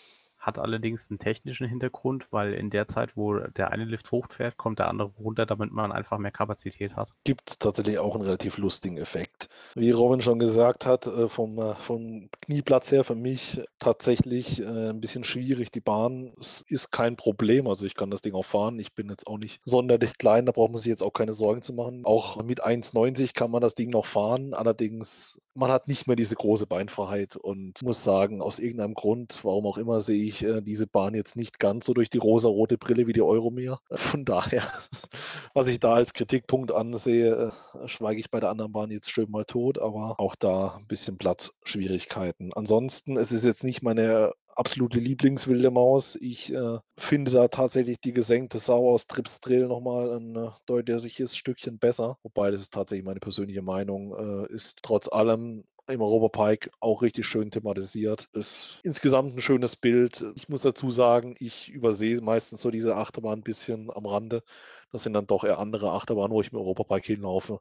hat allerdings einen technischen Hintergrund, weil in der Zeit, wo der eine Lift hochfährt, kommt der andere runter, damit man einfach mehr Kapazität hat. Gibt tatsächlich auch einen relativ lustigen Effekt. Wie Robin schon gesagt hat, äh, vom, äh, vom Knieplatz her für mich tatsächlich äh, ein bisschen schwierig. Die Bahn ist kein Problem, also ich kann das Ding auch fahren. Ich bin jetzt auch nicht sonderlich klein, da braucht man sich jetzt auch keine Sorgen zu machen. Auch mit 1,90 kann man das Ding noch fahren, allerdings man hat nicht mehr diese große Beinfreiheit und muss sagen, aus irgendeinem Grund, warum auch immer, sehe ich äh, diese Bahn jetzt nicht ganz so durch die rosa-rote Brille wie die Euromir. Von daher, was ich da als Kritikpunkt ansehe, äh, schweige ich bei der anderen Bahn jetzt schön mal tot, aber auch da ein bisschen Platzschwierigkeiten. Ansonsten, es ist jetzt nicht meine absolute Lieblingswilde Maus. Ich äh, finde da tatsächlich die gesenkte Sau aus Trips Drill nochmal ein äh, deutliches Stückchen besser. Wobei, das ist tatsächlich meine persönliche Meinung, äh, ist trotz allem im Europapark auch richtig schön thematisiert. Ist insgesamt ein schönes Bild. Ich muss dazu sagen, ich übersehe meistens so diese Achterbahn ein bisschen am Rande. Das sind dann doch eher andere Achterbahnen, wo ich im Europapark hinlaufe.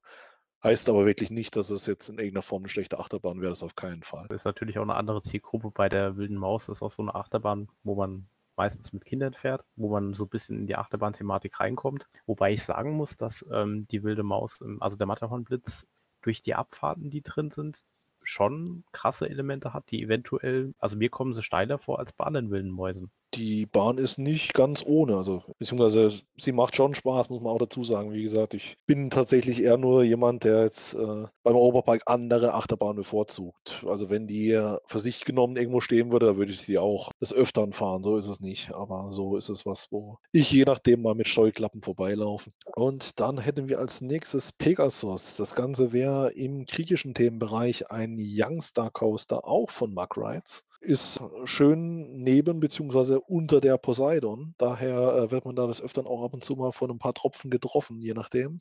Heißt aber wirklich nicht, dass es jetzt in irgendeiner Form eine schlechte Achterbahn wäre, das auf keinen Fall. Das ist natürlich auch eine andere Zielgruppe bei der Wilden Maus. Das ist auch so eine Achterbahn, wo man meistens mit Kindern fährt, wo man so ein bisschen in die Achterbahn-Thematik reinkommt. Wobei ich sagen muss, dass ähm, die Wilde Maus, also der Matterhornblitz, durch die Abfahrten, die drin sind, schon krasse Elemente hat, die eventuell, also mir kommen sie steiler vor als bei anderen wilden Mäusen die Bahn ist nicht ganz ohne. Also, beziehungsweise sie macht schon Spaß, muss man auch dazu sagen. Wie gesagt, ich bin tatsächlich eher nur jemand, der jetzt äh, beim Europapark andere Achterbahnen bevorzugt. Also, wenn die für sich genommen irgendwo stehen würde, würde ich sie auch des Öfteren fahren. So ist es nicht. Aber so ist es was, wo ich je nachdem mal mit Scheuklappen vorbeilaufe. Und dann hätten wir als nächstes Pegasus. Das Ganze wäre im griechischen Themenbereich ein Youngstar Coaster, auch von Mack Rides ist schön neben bzw. unter der Poseidon. Daher äh, wird man da des Öfteren auch ab und zu mal von ein paar Tropfen getroffen, je nachdem.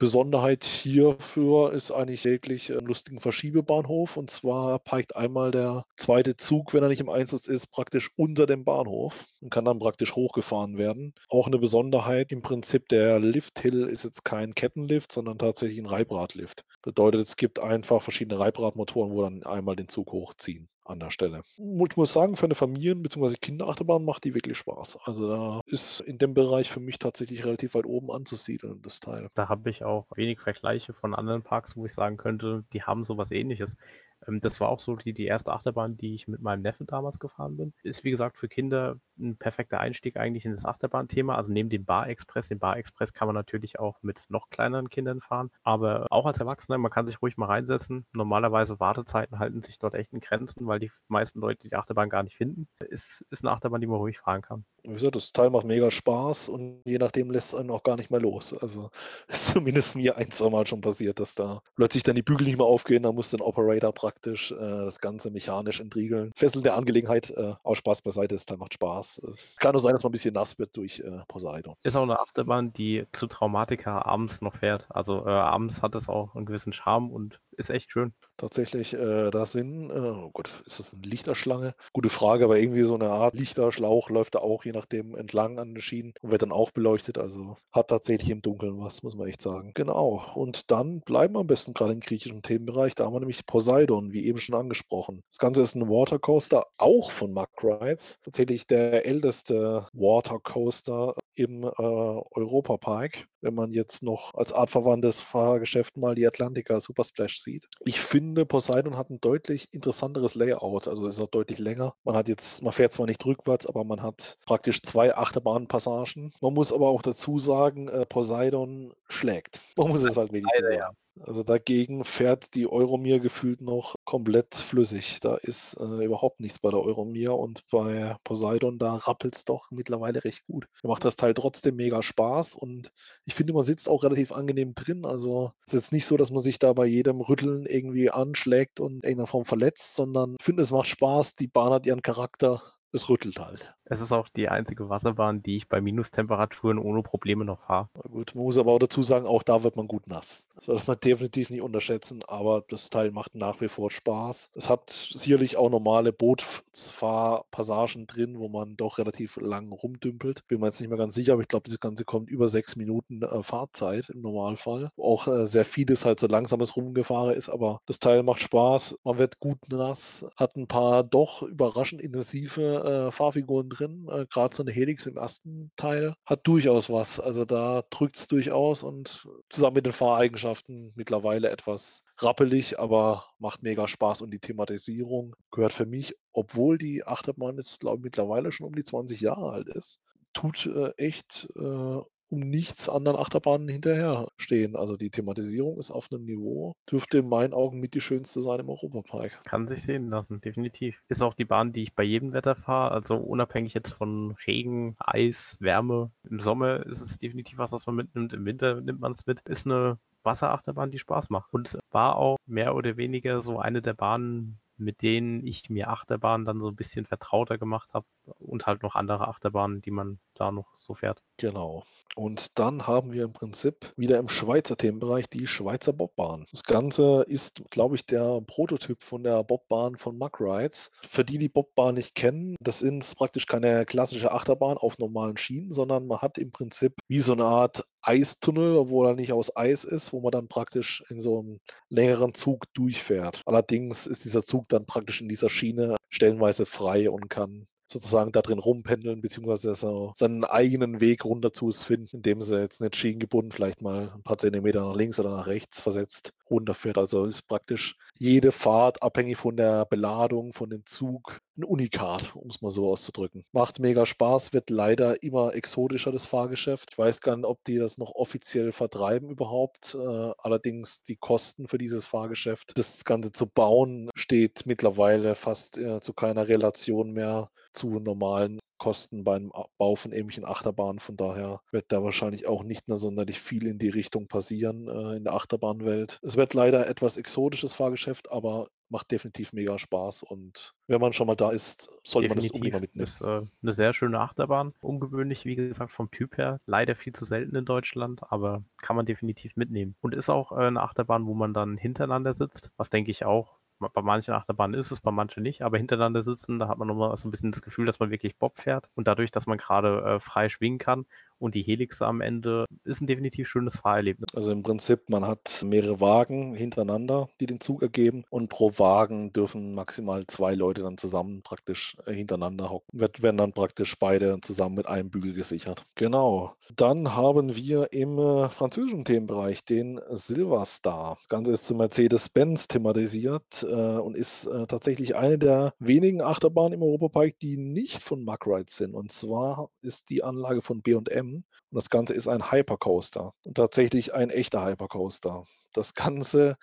Besonderheit hierfür ist eigentlich täglich einen lustigen Verschiebebahnhof. Und zwar parkt einmal der zweite Zug, wenn er nicht im Einsatz ist, praktisch unter dem Bahnhof und kann dann praktisch hochgefahren werden. Auch eine Besonderheit im Prinzip, der Lift-Hill ist jetzt kein Kettenlift, sondern tatsächlich ein Reibradlift. Bedeutet, es gibt einfach verschiedene Reibradmotoren, wo dann einmal den Zug hochziehen an der Stelle. Ich muss sagen, für eine Familien- bzw. Kinderachterbahn macht die wirklich Spaß. Also da ist in dem Bereich für mich tatsächlich relativ weit oben anzusiedeln, das Teil. Da habe ich auch wenig Vergleiche von anderen Parks, wo ich sagen könnte, die haben sowas ähnliches. Ähm, das war auch so die, die erste Achterbahn, die ich mit meinem Neffen damals gefahren bin. Ist wie gesagt für Kinder ein perfekter Einstieg eigentlich in das Achterbahn-Thema. Also neben dem Bar Express, den Bar Express kann man natürlich auch mit noch kleineren Kindern fahren. Aber auch als Erwachsener, man kann sich ruhig mal reinsetzen. Normalerweise Wartezeiten halten sich dort echt in Grenzen, weil die meisten Leute die Achterbahn gar nicht finden. Ist, ist eine Achterbahn, die man ruhig fahren kann. Das Teil macht mega Spaß und je nachdem lässt es einen auch gar nicht mehr los. Also ist zumindest mir ein, zwei Mal schon passiert, dass da plötzlich dann die Bügel nicht mehr aufgehen, da muss ein Operator praktisch äh, das Ganze mechanisch entriegeln. Fesselnde Angelegenheit, äh, auch Spaß beiseite, das macht Spaß. Es kann nur sein, dass man ein bisschen nass wird durch äh, Poseidon. Ist auch eine Achterbahn, die zu Traumatika abends noch fährt. Also abends hat es auch einen gewissen Charme und ist echt schön. Tatsächlich, äh, da sind, äh, oh Gott, ist das eine Lichterschlange? Gute Frage, aber irgendwie so eine Art Lichterschlauch läuft da auch je nachdem entlang an den Schienen und wird dann auch beleuchtet. Also hat tatsächlich im Dunkeln was, muss man echt sagen. Genau. Und dann bleiben wir am besten gerade im griechischen Themenbereich. Da haben wir nämlich Poseidon, wie eben schon angesprochen. Das Ganze ist ein Watercoaster, auch von Mack Rides. Tatsächlich der älteste Watercoaster im äh, Europapark, wenn man jetzt noch als artverwandtes Fahrgeschäft mal die Atlantica Super Splash sieht. Ich finde, Poseidon hat ein deutlich interessanteres Layout, also ist auch deutlich länger. Man hat jetzt, man fährt zwar nicht rückwärts, aber man hat praktisch zwei Achterbahnpassagen. Man muss aber auch dazu sagen, äh, Poseidon schlägt. Man muss es halt wirklich sagen. Ja. Also dagegen fährt die Euromir gefühlt noch komplett flüssig. Da ist äh, überhaupt nichts bei der Euromir und bei Poseidon, da rappelt es doch mittlerweile recht gut. Da macht das Teil trotzdem mega Spaß und ich finde, man sitzt auch relativ angenehm drin. Also es ist jetzt nicht so, dass man sich da bei jedem Rütteln irgendwie anschlägt und in irgendeiner Form verletzt, sondern ich finde, es macht Spaß. Die Bahn hat ihren Charakter es rüttelt halt. Es ist auch die einzige Wasserbahn, die ich bei Minustemperaturen ohne Probleme noch fahre. Gut, man muss aber auch dazu sagen, auch da wird man gut nass. Das sollte man definitiv nicht unterschätzen, aber das Teil macht nach wie vor Spaß. Es hat sicherlich auch normale Bootsfahrpassagen drin, wo man doch relativ lang rumdümpelt. Bin mir jetzt nicht mehr ganz sicher, aber ich glaube, das Ganze kommt über sechs Minuten äh, Fahrzeit im Normalfall. Auch äh, sehr vieles halt so langsames Rumgefahren ist, aber das Teil macht Spaß. Man wird gut nass, hat ein paar doch überraschend intensive äh, Fahrfiguren drin. Äh, Gerade so eine Helix im ersten Teil hat durchaus was. Also da drückt es durchaus und zusammen mit den Fahreigenschaften mittlerweile etwas rappelig, aber macht mega Spaß. Und die Thematisierung gehört für mich, obwohl die Achterbahn jetzt, glaube ich, mittlerweile schon um die 20 Jahre alt ist, tut äh, echt äh, um nichts anderen Achterbahnen hinterherstehen. Also die Thematisierung ist auf einem Niveau, dürfte in meinen Augen mit die schönste sein im Europapark. Kann sich sehen lassen, definitiv. Ist auch die Bahn, die ich bei jedem Wetter fahre, also unabhängig jetzt von Regen, Eis, Wärme. Im Sommer ist es definitiv was, was man mitnimmt, im Winter nimmt man es mit. Ist eine Wasserachterbahn, die Spaß macht. Und war auch mehr oder weniger so eine der Bahnen, mit denen ich mir Achterbahnen dann so ein bisschen vertrauter gemacht habe und halt noch andere Achterbahnen, die man da noch so fährt. Genau. Und dann haben wir im Prinzip wieder im Schweizer Themenbereich die Schweizer Bobbahn. Das Ganze ist, glaube ich, der Prototyp von der Bobbahn von Muck Rides. Für die, die Bobbahn nicht kennen, das ist praktisch keine klassische Achterbahn auf normalen Schienen, sondern man hat im Prinzip wie so eine Art Eistunnel, obwohl er nicht aus Eis ist, wo man dann praktisch in so einem längeren Zug durchfährt. Allerdings ist dieser Zug dann praktisch in dieser Schiene stellenweise frei und kann sozusagen da drin rumpendeln, beziehungsweise so seinen eigenen Weg runter zu es finden, indem sie jetzt nicht schienengebunden vielleicht mal ein paar Zentimeter nach links oder nach rechts versetzt runterfährt. Also ist praktisch jede Fahrt abhängig von der Beladung, von dem Zug, ein Unikat, um es mal so auszudrücken. Macht mega Spaß, wird leider immer exotischer, das Fahrgeschäft. Ich weiß gar nicht, ob die das noch offiziell vertreiben überhaupt. Äh, allerdings die Kosten für dieses Fahrgeschäft, das Ganze zu bauen, steht mittlerweile fast äh, zu keiner Relation mehr zu normalen Kosten beim Bau von ähnlichen Achterbahnen. Von daher wird da wahrscheinlich auch nicht mehr sonderlich viel in die Richtung passieren äh, in der Achterbahnwelt. Es wird leider etwas exotisches Fahrgeschäft, aber macht definitiv mega Spaß. Und wenn man schon mal da ist, sollte man das unbedingt mal mitnehmen. Ist äh, eine sehr schöne Achterbahn. Ungewöhnlich, wie gesagt, vom Typ her. Leider viel zu selten in Deutschland, aber kann man definitiv mitnehmen. Und ist auch äh, eine Achterbahn, wo man dann hintereinander sitzt, was denke ich auch bei manchen Achterbahnen ist es, bei manchen nicht, aber hintereinander sitzen, da hat man nochmal so ein bisschen das Gefühl, dass man wirklich Bob fährt. Und dadurch, dass man gerade äh, frei schwingen kann und die Helix am Ende, ist ein definitiv schönes Fahrerlebnis. Also im Prinzip, man hat mehrere Wagen hintereinander, die den Zug ergeben und pro Wagen dürfen maximal zwei Leute dann zusammen praktisch äh, hintereinander hocken. Wird, werden dann praktisch beide zusammen mit einem Bügel gesichert. Genau. Dann haben wir im äh, französischen Themenbereich den Silver Star. Das Ganze ist zu Mercedes-Benz thematisiert äh, und ist äh, tatsächlich eine der wenigen Achterbahnen im Europapark, die nicht von Muck Rides sind. Und zwar ist die Anlage von B&M und das Ganze ist ein Hypercoaster und tatsächlich ein echter Hypercoaster. Das Ganze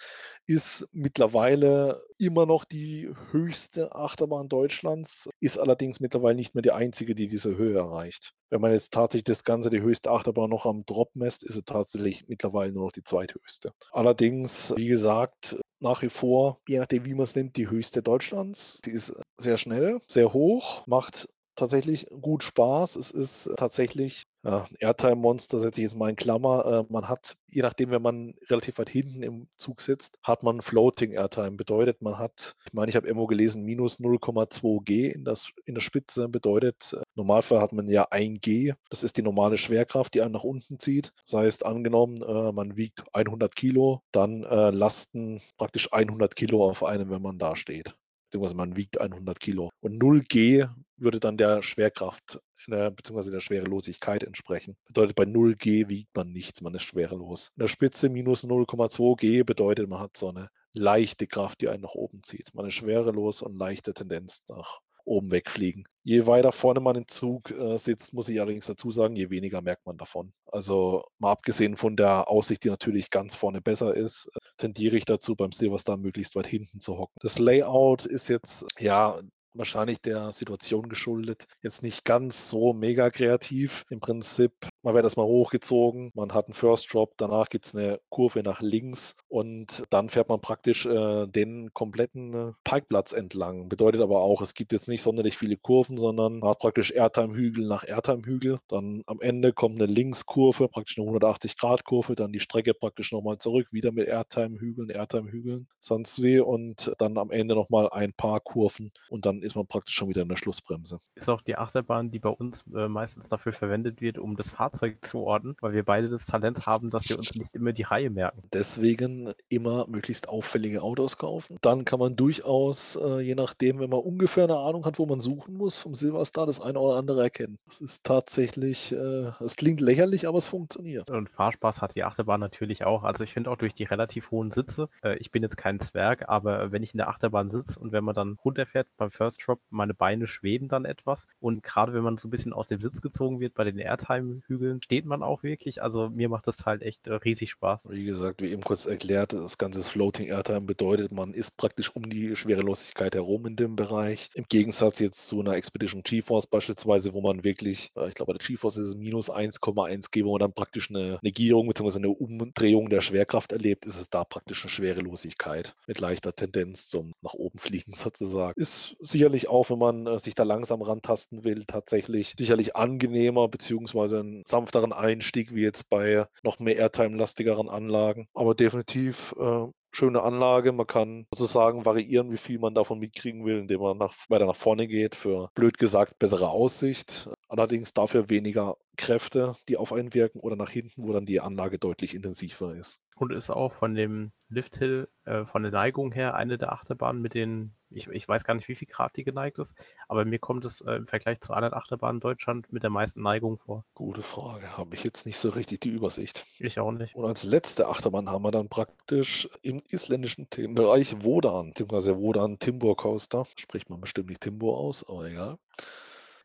ist mittlerweile immer noch die höchste Achterbahn Deutschlands, ist allerdings mittlerweile nicht mehr die einzige, die diese Höhe erreicht. Wenn man jetzt tatsächlich das Ganze, die höchste Achterbahn noch am Drop messt, ist sie tatsächlich mittlerweile nur noch die zweithöchste. Allerdings, wie gesagt, nach wie vor, je nachdem, wie man es nimmt, die höchste Deutschlands. Sie ist sehr schnell, sehr hoch, macht tatsächlich gut Spaß. Es ist tatsächlich ja, Airtime-Monster setze ich jetzt mal in Klammer. Äh, man hat, je nachdem, wenn man relativ weit hinten im Zug sitzt, hat man Floating Airtime. Bedeutet, man hat, ich meine, ich habe irgendwo gelesen, minus 0,2 G in, das, in der Spitze. Bedeutet, äh, Normalfall hat man ja 1 G. Das ist die normale Schwerkraft, die einen nach unten zieht. Das heißt, angenommen, äh, man wiegt 100 Kilo, dann äh, lasten praktisch 100 Kilo auf einem, wenn man da steht beziehungsweise man wiegt 100 Kilo. Und 0 G würde dann der Schwerkraft der, beziehungsweise der Schwerelosigkeit entsprechen. Bedeutet, bei 0 G wiegt man nichts, man ist schwerelos. In der Spitze minus 0,2 G bedeutet, man hat so eine leichte Kraft, die einen nach oben zieht. Man ist schwerelos und leichte Tendenz nach oben wegfliegen. Je weiter vorne man im Zug äh, sitzt, muss ich allerdings dazu sagen, je weniger merkt man davon. Also mal abgesehen von der Aussicht, die natürlich ganz vorne besser ist, tendiere ich dazu, beim Silverstar möglichst weit hinten zu hocken. Das Layout ist jetzt, ja, wahrscheinlich der Situation geschuldet. Jetzt nicht ganz so mega kreativ. Im Prinzip, man wird erstmal hochgezogen, man hat einen First Drop, danach gibt es eine Kurve nach links und dann fährt man praktisch äh, den kompletten Parkplatz entlang. Bedeutet aber auch, es gibt jetzt nicht sonderlich viele Kurven, sondern man hat praktisch Airtime-Hügel nach Airtime-Hügel. Dann am Ende kommt eine Linkskurve, praktisch eine 180-Grad-Kurve, dann die Strecke praktisch nochmal zurück, wieder mit Airtime-Hügeln, Airtime-Hügeln, sonst wie und dann am Ende nochmal ein paar Kurven und dann ist man praktisch schon wieder in der Schlussbremse. Ist auch die Achterbahn, die bei uns äh, meistens dafür verwendet wird, um das Fahrzeug zu ordnen, weil wir beide das Talent haben, dass wir uns nicht immer die Reihe merken. Deswegen immer möglichst auffällige Autos kaufen. Dann kann man durchaus, äh, je nachdem, wenn man ungefähr eine Ahnung hat, wo man suchen muss, vom Silverstar das eine oder andere erkennen. Das ist tatsächlich, äh, es äh, klingt lächerlich, aber es funktioniert. Und Fahrspaß hat die Achterbahn natürlich auch. Also ich finde auch durch die relativ hohen Sitze, äh, ich bin jetzt kein Zwerg, aber wenn ich in der Achterbahn sitze und wenn man dann runterfährt beim First First Drop, meine Beine schweben dann etwas. Und gerade wenn man so ein bisschen aus dem Sitz gezogen wird bei den Airtime-Hügeln, steht man auch wirklich. Also mir macht das halt echt äh, riesig Spaß. Wie gesagt, wie eben kurz erklärt, das ganze Floating Airtime bedeutet, man ist praktisch um die Schwerelosigkeit herum in dem Bereich. Im Gegensatz jetzt zu einer Expedition GeForce beispielsweise, wo man wirklich, äh, ich glaube, bei der GeForce ist es minus 1,1 G, wo man dann praktisch eine Negierung bzw. eine Umdrehung der Schwerkraft erlebt, ist es da praktisch eine Schwerelosigkeit mit leichter Tendenz zum nach oben fliegen sozusagen. Ist sicherlich auch, wenn man äh, sich da langsam rantasten will, tatsächlich sicherlich angenehmer bzw. einen sanfteren Einstieg wie jetzt bei noch mehr Airtime-lastigeren Anlagen. Aber definitiv äh, schöne Anlage. Man kann sozusagen variieren, wie viel man davon mitkriegen will, indem man nach, weiter nach vorne geht für, blöd gesagt, bessere Aussicht. Allerdings dafür weniger Kräfte, die auf einen wirken oder nach hinten, wo dann die Anlage deutlich intensiver ist. Und ist auch von dem Lifthill, äh, von der Neigung her, eine der Achterbahnen mit den, ich, ich weiß gar nicht, wie viel Grad die geneigt ist, aber mir kommt es äh, im Vergleich zu anderen Achterbahnen in Deutschland mit der meisten Neigung vor. Gute Frage, habe ich jetzt nicht so richtig die Übersicht. Ich auch nicht. Und als letzte Achterbahn haben wir dann praktisch im isländischen Themenbereich Wodan, beziehungsweise Wodan Timbur Coaster. Spricht man bestimmt nicht Timbur aus, aber egal.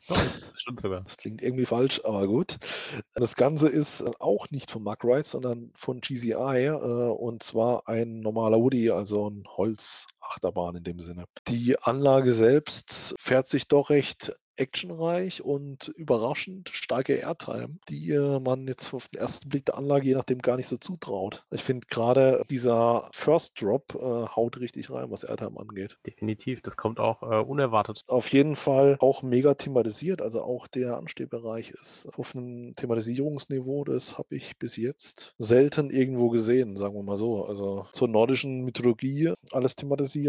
Oh, stimmt sogar. Das klingt irgendwie falsch, aber gut. Das Ganze ist auch nicht von Mark Wright, sondern von GCI äh, und zwar ein normaler Woody, also ein Holzachterbahn in dem Sinne. Die Anlage selbst fährt sich doch recht actionreich und überraschend starke Airtime, die äh, man jetzt auf den ersten Blick der Anlage je nachdem gar nicht so zutraut. Ich finde gerade dieser First Drop äh, haut richtig rein, was Airtime angeht. Definitiv, das kommt auch äh, unerwartet. Auf jeden Fall auch mega thematisiert, also auch der Anstehbereich ist auf einem Thematisierungsniveau, das habe ich bis jetzt selten irgendwo gesehen, sagen wir mal so. Also zur nordischen Mythologie alles thematisiert,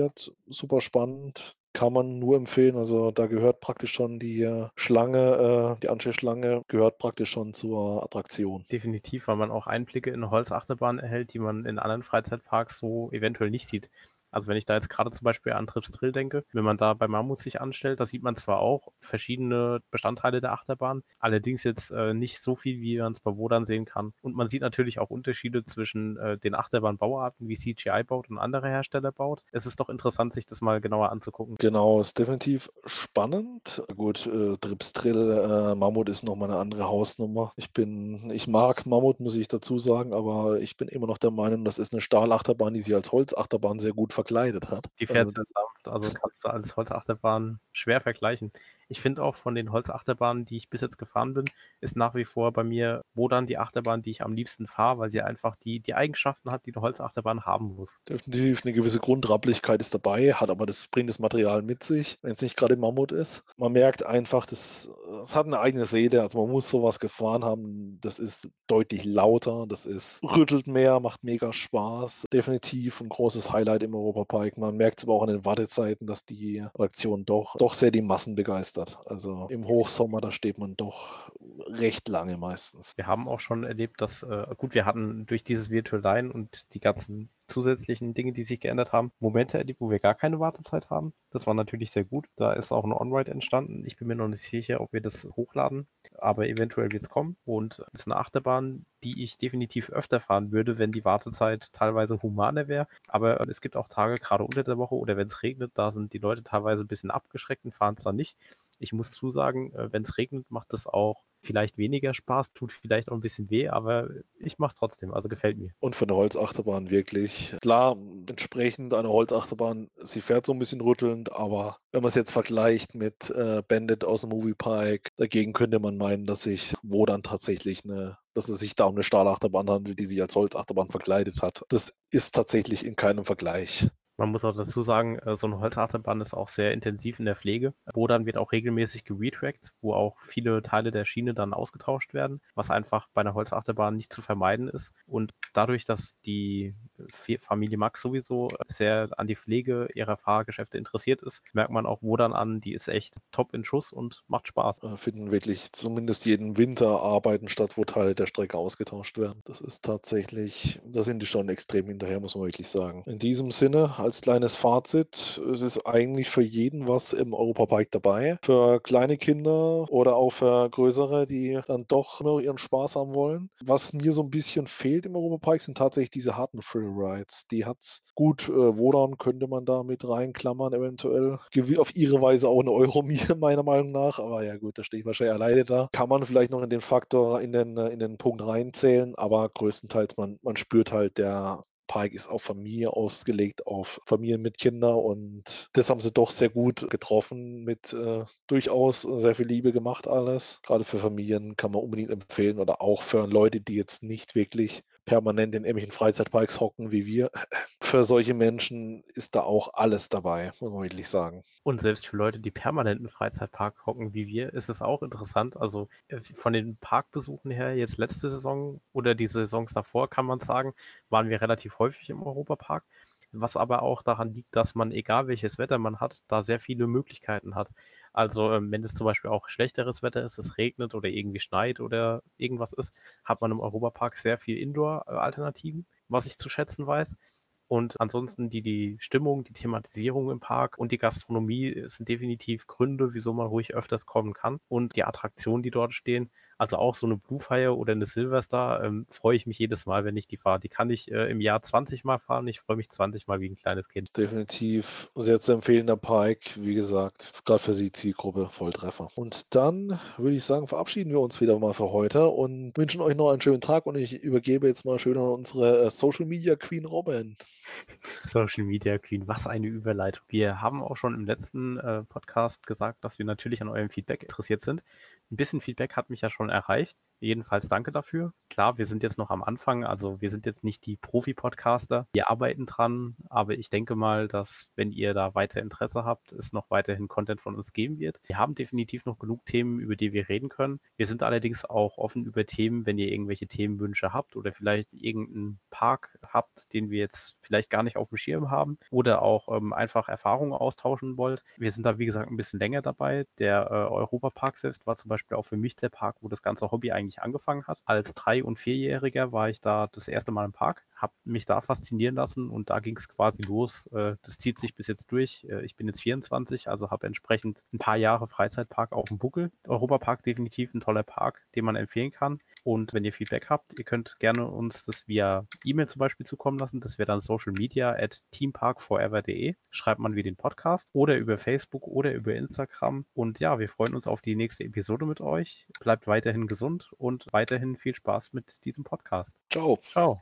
super spannend, kann man nur empfehlen. Also da gehört praktisch schon die äh, Schlange, äh, die Anstehschlange gehört praktisch schon zur Attraktion. Definitiv, weil man auch Einblicke in Holzachterbahnen erhält, die man in anderen Freizeitparks so eventuell nicht sieht. Also wenn ich da jetzt gerade zum Beispiel an Trips Drill denke, wenn man da bei Mammut sich anstellt, da sieht man zwar auch verschiedene Bestandteile der Achterbahn, allerdings jetzt äh, nicht so viel, wie man es bei Wodan sehen kann. Und man sieht natürlich auch Unterschiede zwischen äh, den Achterbahnbauarten, wie CGI baut und andere Hersteller baut. Es ist doch interessant, sich das mal genauer anzugucken. Genau, ist definitiv spannend. Gut, äh, Trips Drill, äh, Mammut ist nochmal eine andere Hausnummer. Ich bin, ich mag Mammut, muss ich dazu sagen, aber ich bin immer noch der Meinung, das ist eine Stahlachterbahn, die sich als Holzachterbahn sehr gut verkleidet hat. Die fährt also, sehr sanft, also kannst du als Holzachterbahn schwer vergleichen. Ich finde auch von den Holzachterbahnen, die ich bis jetzt gefahren bin, ist nach wie vor bei mir Wodan die Achterbahn, die ich am liebsten fahre, weil sie einfach die, die Eigenschaften hat, die eine Holzachterbahn haben muss. Definitiv eine gewisse Grundrappeligkeit ist dabei, hat aber das bringt das Material mit sich, wenn es nicht gerade Mammut ist. Man merkt einfach, das, das hat eine eigene Seele, also man muss sowas gefahren haben, das ist deutlich lauter, das ist rüttelt mehr, macht mega Spaß. Definitiv ein großes Highlight im Europapark. Man merkt es aber auch an den Wartezeiten, dass die Attraktion doch, doch sehr die Massen begeistert begeistert. Also im Hochsommer, da steht man doch recht lange meistens. Wir haben auch schon erlebt, dass, äh, gut, wir hatten durch dieses Virtual Line und die ganzen zusätzlichen Dinge, die sich geändert haben, Momente erlebt, wo wir gar keine Wartezeit haben. Das war natürlich sehr gut. Da ist auch ein On-Ride entstanden. Ich bin mir noch nicht sicher, ob wir das hochladen, aber eventuell wird es kommen. Und es ist eine Achterbahn, die ich definitiv öfter fahren würde, wenn die Wartezeit teilweise humaner wäre. Aber es gibt auch Tage, gerade unter der Woche oder wenn es regnet, da sind die Leute teilweise ein bisschen abgeschreckt und fahren es dann nicht. Ich muss zusagen, äh, wenn es regnet, macht das auch vielleicht weniger Spaß, tut vielleicht auch ein bisschen weh, aber ich mache es trotzdem, also gefällt mir. Und für eine Holzachterbahn wirklich. Klar, entsprechend eine Holzachterbahn, sie fährt so ein bisschen rüttelnd, aber wenn man es jetzt vergleicht mit äh, Bandit aus dem Moviepark, dagegen könnte man meinen, dass sich wo dann tatsächlich eine dass es sich da um eine Stahlachterbahn handelt, die sich als Holzachterbahn verkleidet hat. Das ist tatsächlich in keinem Vergleich. Man muss auch dazu sagen, äh, so eine Holzachterbahn ist auch sehr intensiv in der Pflege. Wodan wird auch regelmäßig geretrackt, wo auch viele Teile der Schiene dann ausgetauscht werden, was einfach bei einer Holzachterbahn nicht zu vermeiden ist. Und dadurch, dass die Familie Max sowieso sehr an die Pflege ihrer Fahrgeschäfte interessiert ist, merkt man auch Wodan an, die ist echt top in Schuss und macht Spaß. Äh, finden wirklich zumindest jeden Winter Arbeiten statt, wo Teile der Strecke ausgetauscht werden. Das ist tatsächlich, da sind die schon extrem hinterher, muss man wirklich sagen. In diesem Sinne, als als kleines Fazit, es ist eigentlich für jeden was im Europapark dabei. Für kleine Kinder oder auch für größere, die dann doch nur ihren Spaß haben wollen. Was mir so ein bisschen fehlt im Europapark, sind tatsächlich diese harten Thrill Rides. Die hat's gut, äh, Wodan könnte man da mit reinklammern eventuell. Auf ihre Weise auch eine Euromir meiner Meinung nach, aber ja gut, da stehe ich wahrscheinlich alleine da. Kann man vielleicht noch in den Faktor, in den, äh, in den Punkt reinzählen, aber größtenteils man, man spürt halt, der Park ist auf Familie ausgelegt, auf Familien mit Kindern und das haben sie doch sehr gut getroffen, mit äh, durchaus sehr viel Liebe gemacht alles. Gerade für Familien kann man unbedingt empfehlen oder auch für Leute, die jetzt nicht wirklich permanent in irgendwelchen Freizeitparks hocken wie wir. Für solche Menschen ist da auch alles dabei, muss man wirklich sagen. Und selbst für Leute, die permanent im Freizeitpark hocken wie wir, ist es auch interessant. Also äh, von den Parkbesuchen her, jetzt letzte Saison oder die Saisons davor, kann man sagen, waren wir relativ häufig im Europapark was aber auch daran liegt, dass man, egal welches Wetter man hat, da sehr viele Möglichkeiten hat. Also ähm, wenn es zum Beispiel auch schlechteres Wetter ist, es regnet oder irgendwie schneit oder irgendwas ist, hat man im Europapark sehr viel Indoor-Alternativen, was ich zu schätzen weiß. Und ansonsten die, die Stimmung, die Thematisierung im Park und die Gastronomie sind definitiv Gründe, wieso man ruhig öfters kommen kann. Und die Attraktionen, die dort stehen, also auch so eine Blue Fire oder eine Silverstar, ähm, freue ich mich jedes Mal, wenn ich die fahre. Die kann ich äh, im Jahr 20 Mal fahren. Ich freue mich 20 Mal wie ein kleines Kind. Definitiv sehr zu empfehlender Park. Wie gesagt, gerade für die Zielgruppe Volltreffer. Und dann würde ich sagen, verabschieden wir uns wieder mal für heute und wünschen euch noch einen schönen Tag. Und ich übergebe jetzt mal schön an unsere äh, Social Media Queen Robin. Social Media Queen, was eine Überleitung. Wir haben auch schon im letzten äh, Podcast gesagt, dass wir natürlich an eurem Feedback interessiert sind. Ein bisschen Feedback hat mich ja schon erreicht. Jedenfalls danke dafür. Klar, wir sind jetzt noch am Anfang, also wir sind jetzt nicht die Profi-Podcaster. Wir arbeiten dran, aber ich denke mal, dass wenn ihr da weiter Interesse habt, es noch weiterhin Content von uns geben wird. Wir haben definitiv noch genug Themen, über die wir reden können. Wir sind allerdings auch offen über Themen, wenn ihr irgendwelche Themenwünsche habt oder vielleicht irgendeinen Park habt, den wir jetzt vielleicht gar nicht auf dem Schirm haben oder auch ähm, einfach Erfahrungen austauschen wollt. Wir sind da, wie gesagt, ein bisschen länger dabei. Der äh, Europapark selbst war zum Beispiel auch für mich der Park, wo das ganze Hobby eigentlich eigentlich angefangen hat. Als Drei- und Vierjähriger war ich da das erste Mal im Park, habe mich da faszinieren lassen und da ging es quasi los. Äh, das zieht sich bis jetzt durch. Äh, ich bin jetzt 24, also habe entsprechend ein paar Jahre Freizeitpark auf dem Buckel. Europapark definitiv ein toller Park, den man empfehlen kann. Und wenn ihr Feedback habt, ihr könnt gerne uns das via E-Mail zum Beispiel zukommen lassen. Das wäre dann social media at teamparkforever.de. Schreibt man wie den Podcast oder über Facebook oder über Instagram. Und ja, wir freuen uns auf die nächste Episode mit euch. Bleibt weiterhin gesund und weiterhin viel Spaß mit diesem Podcast. Ciao. Ciao.